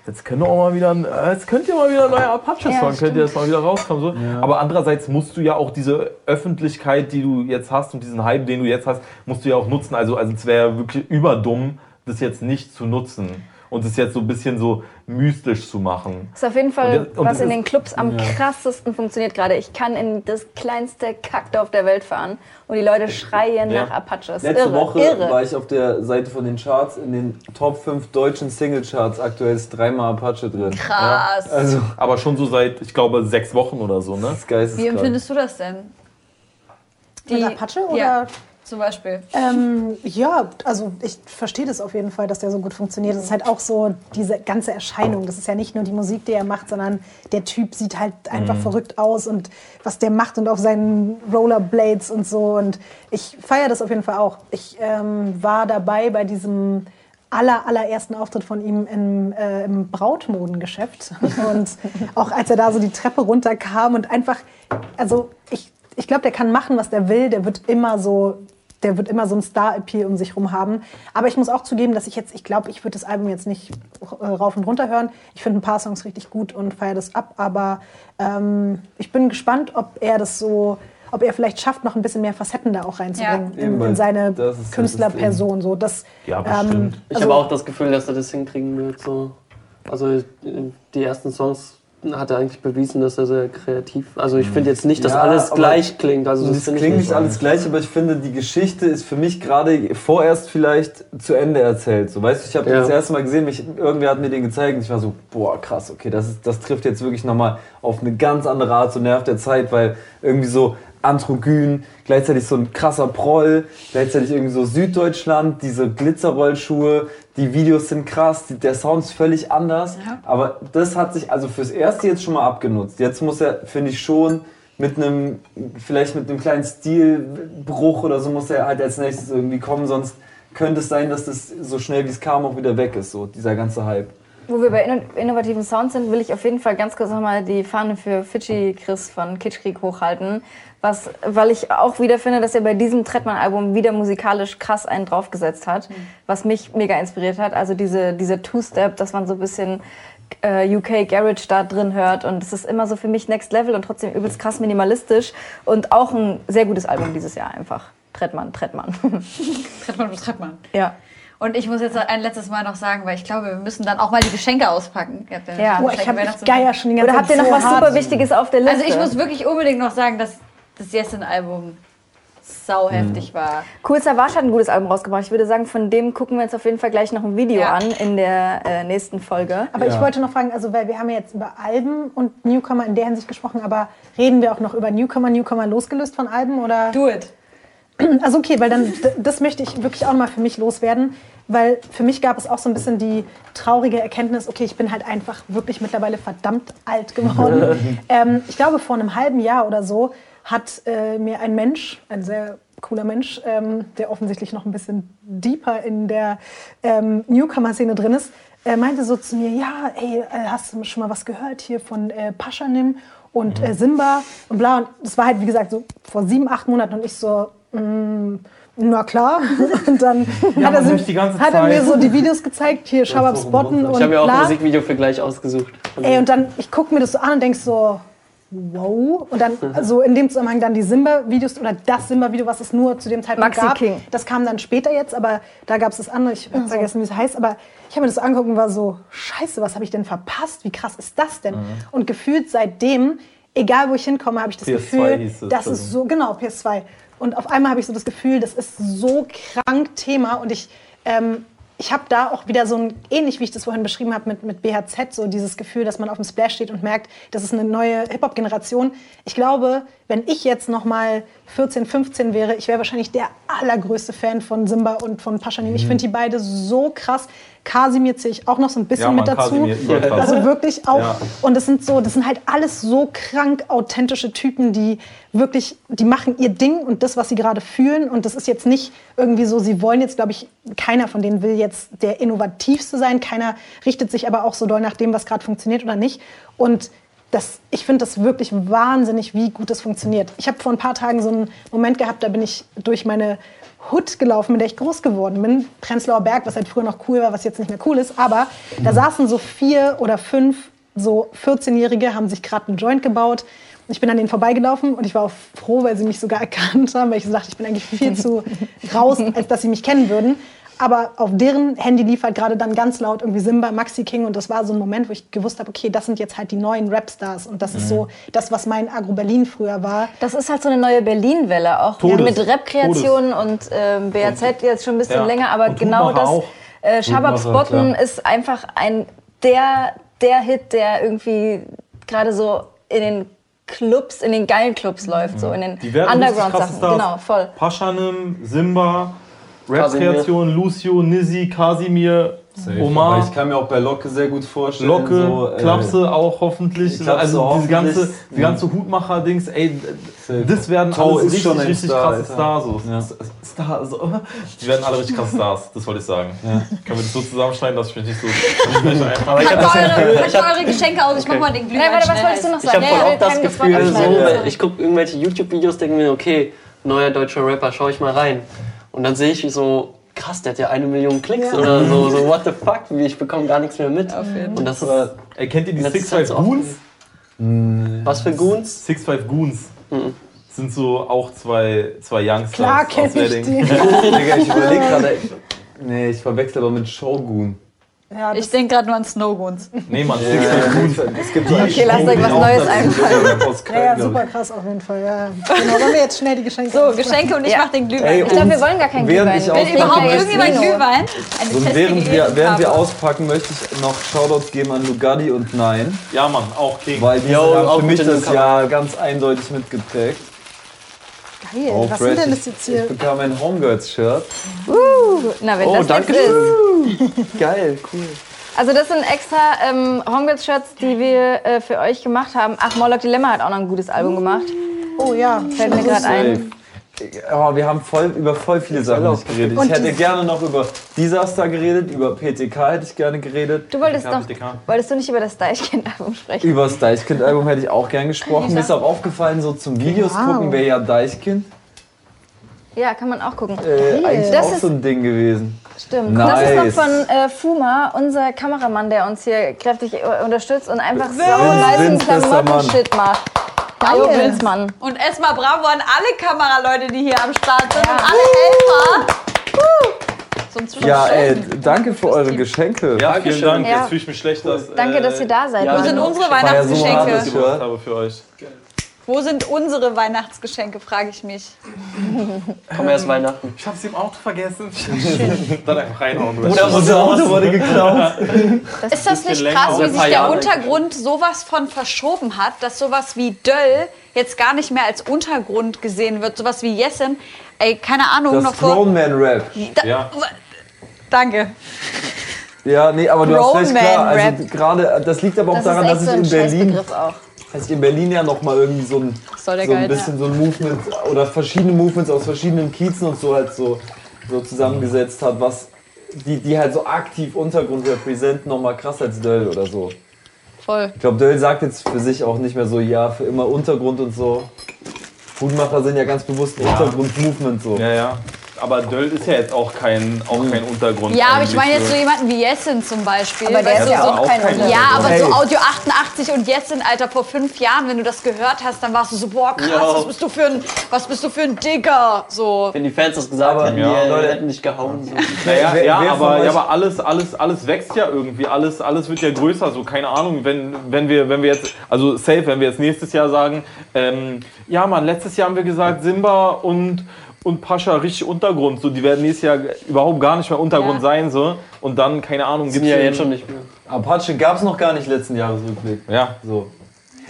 jetzt könnt ihr auch mal wieder, äh, jetzt könnt ihr mal wieder ein neuer Apache-Song, ja, könnt ihr jetzt mal wieder rauskommen. So. Ja. Aber andererseits musst du ja auch diese Öffentlichkeit, die du jetzt hast und diesen Hype, den du jetzt hast, musst du ja auch nutzen. Also, also es wäre wirklich überdumm, das jetzt nicht zu nutzen und es jetzt so ein bisschen so mystisch zu machen. Das ist auf jeden Fall, und, und was in den Clubs am ja. krassesten funktioniert gerade. Ich kann in das kleinste Kackdorf der Welt fahren und die Leute schreien ja. nach Apaches. Letzte irre, Woche irre. war ich auf der Seite von den Charts, in den Top 5 deutschen Single-Charts. Aktuell ist dreimal Apache drin. Krass. Ja, also, Aber schon so seit, ich glaube, sechs Wochen oder so, ne? Das Wie empfindest du das denn? Die, Mit Apache oder zum Beispiel? Ähm, ja, also ich verstehe das auf jeden Fall, dass der so gut funktioniert. Es ist halt auch so diese ganze Erscheinung. Das ist ja nicht nur die Musik, die er macht, sondern der Typ sieht halt einfach mhm. verrückt aus und was der macht und auf seinen Rollerblades und so. Und ich feiere das auf jeden Fall auch. Ich ähm, war dabei bei diesem aller, allerersten Auftritt von ihm im, äh, im Brautmodengeschäft. Und auch als er da so die Treppe runterkam und einfach, also ich, ich glaube, der kann machen, was der will. Der wird immer so der wird immer so ein Star-Appeal um sich herum haben. Aber ich muss auch zugeben, dass ich jetzt, ich glaube, ich würde das Album jetzt nicht äh, rauf und runter hören. Ich finde ein paar Songs richtig gut und feiere das ab. Aber ähm, ich bin gespannt, ob er das so ob er vielleicht schafft, noch ein bisschen mehr Facetten da auch reinzubringen ja. in, in, seine Künstlerperson. So, das, ja, bestimmt. Ähm, also, ich habe auch das Gefühl, dass er das hinkriegen wird. So. Also die ersten Songs hat er eigentlich bewiesen, dass er sehr kreativ. Also ich finde jetzt nicht, dass ja, alles gleich klingt. Also das, das klingt nicht alles gleich, aber ich finde, die Geschichte ist für mich gerade vorerst vielleicht zu Ende erzählt. So, weißt du, ich habe ja. das erste Mal gesehen, mich, irgendwer hat mir den gezeigt und ich war so, boah, krass, okay, das, ist, das trifft jetzt wirklich nochmal auf eine ganz andere Art so Nerv der Zeit, weil irgendwie so androgyn, gleichzeitig so ein krasser Proll, gleichzeitig irgendwie so Süddeutschland, diese Glitzerrollschuhe, die Videos sind krass, der Sound ist völlig anders. Ja. Aber das hat sich also fürs Erste jetzt schon mal abgenutzt. Jetzt muss er, finde ich schon, mit einem, vielleicht mit einem kleinen Stilbruch oder so muss er halt als nächstes irgendwie kommen, sonst könnte es sein, dass das so schnell wie es kam auch wieder weg ist, so dieser ganze Hype. Wo wir bei innovativen Sounds sind, will ich auf jeden Fall ganz kurz nochmal die Fahne für Fidschi Chris von Kitschkrieg hochhalten. Was, weil ich auch wieder finde, dass er bei diesem Trettmann-Album wieder musikalisch krass einen draufgesetzt hat, mhm. was mich mega inspiriert hat. Also diese, diese Two-Step, dass man so ein bisschen äh, UK Garage da drin hört und es ist immer so für mich Next Level und trotzdem übelst krass minimalistisch und auch ein sehr gutes Album dieses Jahr einfach. Trettmann, Trettmann. Trettmann Trettmann. Ja. Und ich muss jetzt ein letztes Mal noch sagen, weil ich glaube, wir müssen dann auch mal die Geschenke auspacken. Ja, oh, ich habe Geier schon die ganze Oder habt ihr noch was super Wichtiges auf der Liste? Also ich muss wirklich unbedingt noch sagen, dass das Jessin-Album sau heftig mhm. war. Cool Savage hat ein gutes Album rausgebracht. Ich würde sagen, von dem gucken wir jetzt auf jeden Fall gleich noch ein Video ja. an in der äh, nächsten Folge. Aber ja. ich wollte noch fragen, also weil wir haben ja jetzt über Alben und Newcomer in der Hinsicht gesprochen, aber reden wir auch noch über Newcomer, Newcomer losgelöst von Alben oder? Do it. Also okay, weil dann das möchte ich wirklich auch mal für mich loswerden, weil für mich gab es auch so ein bisschen die traurige Erkenntnis, okay, ich bin halt einfach wirklich mittlerweile verdammt alt geworden. ähm, ich glaube vor einem halben Jahr oder so hat äh, mir ein Mensch, ein sehr cooler Mensch, ähm, der offensichtlich noch ein bisschen deeper in der ähm, Newcomer-Szene drin ist, äh, meinte so zu mir, ja, ey, äh, hast du schon mal was gehört hier von äh, Paschanim und äh, Simba und bla. Und das war halt, wie gesagt, so vor sieben, acht Monaten und ich so, mm, na klar. Und dann ja, hat, er, so, hat er, mir so die Videos gezeigt, hier, schau ab Spotten und Ich habe mir auch ein Musikvideo für gleich ausgesucht. Ey, und dann, ich gucke mir das so an und denk so, wow. Und dann so in dem Zusammenhang dann die Simba-Videos oder das Simba-Video, was es nur zu dem Zeitpunkt Maxi gab. King. Das kam dann später jetzt, aber da gab es das andere. Ich habe mhm. vergessen, wie es heißt. Aber ich habe mir das so angeguckt und war so, scheiße, was habe ich denn verpasst? Wie krass ist das denn? Mhm. Und gefühlt seitdem egal wo ich hinkomme, habe ich das PS2 Gefühl, hieß es, das ist so, genau, PS2. Und auf einmal habe ich so das Gefühl, das ist so krank Thema und ich, ähm, ich habe da auch wieder so ein, ähnlich wie ich das vorhin beschrieben habe mit, mit BHZ, so dieses Gefühl, dass man auf dem Splash steht und merkt, das ist eine neue Hip-Hop-Generation. Ich glaube, wenn ich jetzt noch mal 14, 15 wäre, ich wäre wahrscheinlich der allergrößte Fan von Simba und von Paschanim. Mhm. Ich finde die beide so krass. Kasimir zähle ich auch noch so ein bisschen ja, mit dazu. Also wirklich auch. Ja. Und das sind so, das sind halt alles so krank authentische Typen, die wirklich, die machen ihr Ding und das, was sie gerade fühlen. Und das ist jetzt nicht irgendwie so, sie wollen jetzt, glaube ich, keiner von denen will jetzt der innovativste sein. Keiner richtet sich aber auch so doll nach dem, was gerade funktioniert oder nicht. Und das, ich finde das wirklich wahnsinnig, wie gut das funktioniert. Ich habe vor ein paar Tagen so einen Moment gehabt, da bin ich durch meine Hut gelaufen, in der ich groß geworden bin. Prenzlauer Berg, was halt früher noch cool war, was jetzt nicht mehr cool ist. Aber da saßen so vier oder fünf so 14-Jährige, haben sich gerade einen Joint gebaut. Ich bin an denen vorbeigelaufen und ich war auch froh, weil sie mich sogar erkannt haben, weil ich gesagt ich bin eigentlich viel zu raus, als dass sie mich kennen würden. Aber auf deren Handy lief halt gerade dann ganz laut irgendwie Simba, Maxi King und das war so ein Moment, wo ich gewusst habe, okay, das sind jetzt halt die neuen Rapstars und das mhm. ist so das, was mein Agro Berlin früher war. Das ist halt so eine neue Berlin-Welle auch Todes. Ja, mit Rap-Kreationen und ähm, BAZ jetzt schon ein bisschen ja. länger, aber und genau das. Äh, Shabab Spotten ist einfach ein der, der Hit, der irgendwie gerade so in den Clubs, in den geilen Clubs läuft, mhm. so in den Underground-Sachen. Genau, voll. Paschanim, Simba, Rap-Kreation, Lucio, Nizzy, Casimir, Safe. Omar. Ich kann mir auch bei Locke sehr gut vorstellen. Locke, so, äh, Klapse auch hoffentlich. Klapse also auch diese ganze, die ganze Hutmacher-Dings, ey, Safe. das werden Tau alles richtig, richtig krasse Stars. So. Ja. Star, so. Die werden alle richtig krasse Stars, das wollte ich sagen. Ja. Können wir das so zusammenschneiden, dass ich mich nicht so... Aber ich packt eure, eure Geschenke aus, ich okay. mach mal den Glühwein warte, was wolltest du noch sagen? Ich habe auch das Gefühl, so, ich gucke irgendwelche YouTube-Videos, denke mir, okay, neuer deutscher Rapper, schau ich mal rein. Und dann sehe ich so, krass, der hat ja eine Million Klicks ja. oder so, so, what the fuck, ich bekomme gar nichts mehr mit. Und das ist, Ey, kennt ihr die Six Five Goons? Was für Goons? Six Five Goons. Mhm. Sind so auch zwei, zwei Youngsters Klar kenn ich die. ich überlege gerade, nee, ich verwechsel aber mit Shogun. Ja, ich denke gerade nur an Snowgoons. Nee, man, ja, es gibt die Okay, lasst euch was Neues einfallen. Ja, ja, super krass auf jeden Fall. Ja. Genau, wollen wir jetzt schnell die Geschenke So, Geschenke und ich ja. mach den Glühwein. Ey, ich glaube, wir wollen gar keinen Glühwein. Ich will überhaupt irgendjemand Glühwein? Und während wir, während wir auspacken, möchte ich noch Shoutouts geben an Lugatti und Nein. Ja, Mann, auch King. Weil die haben für mich das Jahr ganz eindeutig mitgeprägt. Geil, oh, was sind denn das jetzt hier? Ich bekam ein Homegirls-Shirt. Uh, na, wenn oh, das danke. ist. Geil, cool. Also das sind extra ähm, Homegirls-Shirts, die wir äh, für euch gemacht haben. Ach, Morlock Dilemma hat auch noch ein gutes Album gemacht. Oh ja, fällt mir gerade ein. Aber wir haben voll, über voll viele Sachen nicht geredet. Ich hätte gerne noch über Disaster geredet, über PTK hätte ich gerne geredet. Du wolltest doch, wolltest du nicht über das Deichkind-Album sprechen? Über das Deichkind-Album hätte ich auch gerne gesprochen. Mir ist auch aufgefallen, so zum Videos wow. gucken wäre ja Deichkind. Ja, kann man auch gucken. Äh, eigentlich das auch ist, so ein Ding gewesen. Stimmt. Nice. Das ist noch von äh, Fuma, unser Kameramann, der uns hier kräftig äh, unterstützt und einfach so nice Klamotten-Shit macht. Geil. Wilsmann. Und erstmal bravo an alle Kameraleute, die hier am Start sind ja. und alle Helfer. Uh. Ja, ey, danke für eure Geschenke. Ja, vielen Dank. Ja. Jetzt fühle ich mich schlecht, dass. Danke, dass ihr da seid. Ja, Wo sind unsere Weihnachtsgeschenke? Ja so hart, habe für euch. Wo sind unsere Weihnachtsgeschenke, frage ich mich. Komm erst Weihnachten. Ich hab's im Auto vergessen. Dann einfach reinhauen. Oder unser Auto wurde geklaut. Das ist das nicht krass, wie sich der Untergrund sowas von verschoben hat, dass sowas wie Döll jetzt gar nicht mehr als Untergrund gesehen wird, sowas wie Jessen. Ey, keine Ahnung, das noch vor... Man Rap. Da, ja. Danke. Ja, nee, aber du Grown hast recht, klar. Also gerade, das liegt aber auch das daran, dass es in Berlin ich in Berlin ja noch mal irgendwie so ein, so ein geil, bisschen ja. so ein Movement oder verschiedene Movements aus verschiedenen Kiezen und so halt so, so zusammengesetzt hat, was die, die halt so aktiv Untergrund repräsentieren, noch mal krass als Döll oder so. Voll. Ich glaube, Döll sagt jetzt für sich auch nicht mehr so, ja, für immer Untergrund und so. Foodmacher sind ja ganz bewusst ein ja. Untergrund-Movement so. Ja, ja. Aber Döll ist ja jetzt auch kein, auch kein Untergrund. Ja, aber ich meine jetzt so jemanden wie Jessen zum Beispiel. Aber der ist ja auch kein Untergrund. Ja, aber so Audio 88 und Jessen, Alter, vor fünf Jahren, wenn du das gehört hast, dann warst du so, boah, krass, was bist du für ein, was bist du für ein Digger? So. Wenn die Fans das gesagt hätten, ja. die Leute hätten dich gehauen. So. Naja, ja, aber, ja, aber alles, alles, alles wächst ja irgendwie, alles, alles wird ja größer, so keine Ahnung, wenn, wenn, wir, wenn wir jetzt, also safe, wenn wir jetzt nächstes Jahr sagen, ähm, ja man, letztes Jahr haben wir gesagt, Simba und und Pascha richtig Untergrund. So, die werden nächstes Jahr überhaupt gar nicht mehr Untergrund ja. sein. So. Und dann, keine Ahnung, gibt es ja jetzt schon nicht mehr. Apache gab es noch gar nicht letzten Jahresrückblick. Ja. So.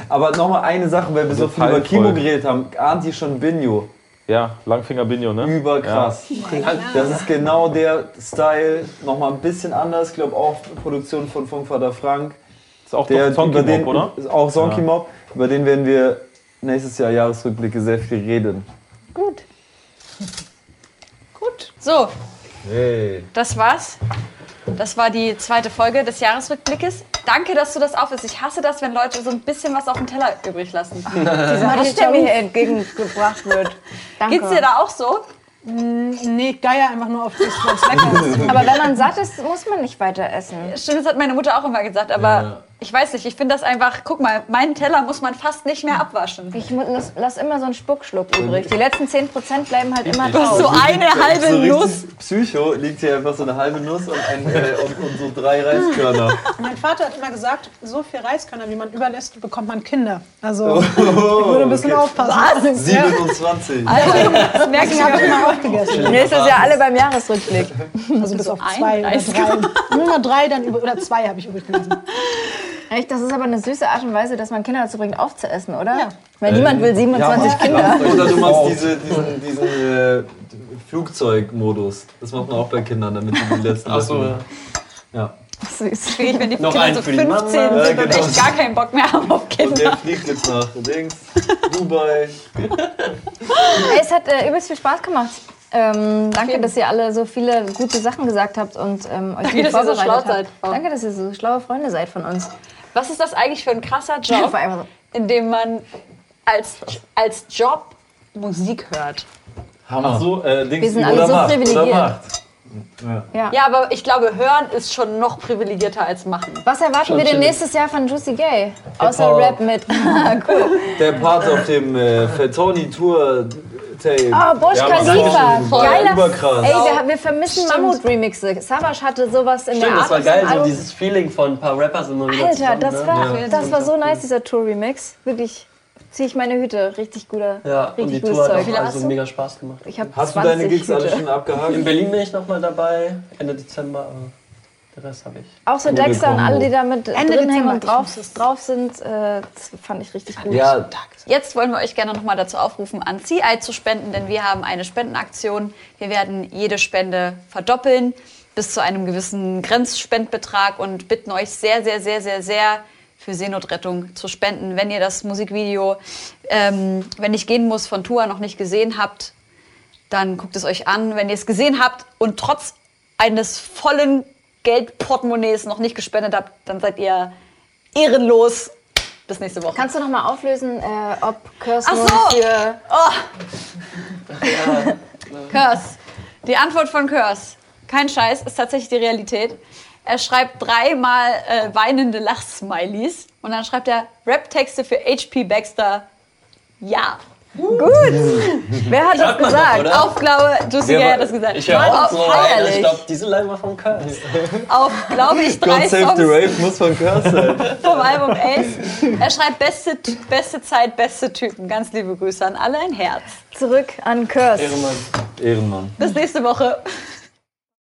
Aber nochmal eine Sache, weil wir so viel über Kimo geredet haben. Ahnt ihr schon Binjo? Ja, Langfinger Binjo, ne? Überkrass. Ja. Das ist genau der Style. Nochmal ein bisschen anders. Ich glaube auch Produktion von Funkvater Frank. Ist auch der, Sonky Mob, oder? Ist auch Sonky Mob. Über den werden wir nächstes Jahr Jahresrückblicke sehr viel reden. Gut. Gut. So. Hey. Das war's. Das war die zweite Folge des Jahresrückblickes. Danke, dass du das aufhörst. Ich hasse das, wenn Leute so ein bisschen was auf dem Teller übrig lassen. Diese der mir entgegengebracht wird. Danke. Geht's dir da auch so? Nee, geier einfach nur auf das, was lecker ist. Aber wenn man satt ist, muss man nicht weiter essen. Stimmt, das hat meine Mutter auch immer gesagt. Aber ja. Ich weiß nicht, ich finde das einfach, guck mal, meinen Teller muss man fast nicht mehr abwaschen. Ich lass, lass immer so einen Spuckschluck übrig. Die letzten 10% bleiben halt immer drauf. So eine halbe so Nuss. Psycho liegt hier einfach so eine halbe Nuss und, ein, äh, und, und, so drei Reiskörner. Mein Vater hat immer gesagt, so viel Reiskörner, wie man überlässt, bekommt man Kinder. Also oh, ich würde ein bisschen okay. aufpassen. Was? 27. Also, das merke ich, habe ich immer aufgegessen. Nächstes Jahr alle beim Jahresrückblick. Also bis auf zwei oder drei. Nur drei, dann über, oder zwei habe ich übrig gelassen. Echt, das ist aber eine süße Art und Weise, dass man Kinder dazu bringt, aufzuessen, oder? Ja. Weil äh, niemand will 27 ja, Kinder. Oder du machst diese, diesen, diesen äh, Flugzeugmodus. Das macht man auch bei Kindern, damit die die letzten Ach so, ja. ja. Süß. Schwierig, wenn die Noch Kinder so 15 sind ja, genau. und echt gar keinen Bock mehr haben auf Kinder. Und der fliegt jetzt nach links, Dubai. es hat äh, übelst viel Spaß gemacht. Ähm, danke, dass ihr alle so viele gute Sachen gesagt habt und ähm, euch danke, gut vorbereitet so habt. Seid. Danke, dass ihr so schlaue Freunde seid von uns. Was ist das eigentlich für ein krasser Job, in dem man als, als Job Musik hört? Hammer. so, äh, Dings Wir sind alle so macht, privilegiert. Ja. Ja. ja. aber ich glaube, hören ist schon noch privilegierter als machen. Was erwarten schon wir denn nächstes Jahr von Juicy Gay? Außer Part, Rap mit. cool. Der Part auf dem äh, Feltoni Tour Tape. Oh, Bush ja, Khalifa. Geiler. Überkrass. Ey, wir, wir vermissen Mammut-Remixe. Savage hatte sowas in Stimmt, der Art. das war geil, so dieses Feeling von ein paar Rappers immer wieder Alter, zusammen, das, ne? war, ja. das war so nice, dieser Tour-Remix. Wirklich ziehe ich meine Hüte. Richtig guter, ja, richtig und die Tour hat auch also mega Spaß gemacht. Hast du deine Gigs Hüte. alle schon abgehakt? In Berlin bin ich nochmal dabei, Ende Dezember. Rest habe ich. Auch so Dexter und alle, die da mit Ende drin hängen und drauf, drauf sind, äh, das fand ich richtig gut. Ja. Jetzt wollen wir euch gerne noch mal dazu aufrufen, an CI zu spenden, denn wir haben eine Spendenaktion. Wir werden jede Spende verdoppeln bis zu einem gewissen Grenzspendbetrag und bitten euch sehr, sehr, sehr, sehr, sehr für Seenotrettung zu spenden. Wenn ihr das Musikvideo, ähm, wenn ich gehen muss, von Tua noch nicht gesehen habt, dann guckt es euch an. Wenn ihr es gesehen habt und trotz eines vollen Geldportemonnaies noch nicht gespendet habt, dann seid ihr ehrenlos. Bis nächste Woche. Kannst du noch mal auflösen, äh, ob Curse Ach so. für... Oh. Curse. Die Antwort von Curse. Kein Scheiß, ist tatsächlich die Realität. Er schreibt dreimal äh, weinende Lachsmilies und dann schreibt er Rap-Texte für HP Baxter. Ja. Gut. Wer hat das gesagt? Noch, Auf Glaube, Juicy Gay hat das gesagt. Ich höre auch so feierlich. Ich glaube, diese Line war von Curse. Auf, glaube ich, drei God Save Songs the Rave muss von Curse sein. vom Album Ace. Er schreibt beste, beste Zeit, beste Typen. Ganz liebe Grüße an alle, ein Herz. Zurück an Curse. Ehrenmann. Ehrenmann. Bis nächste Woche.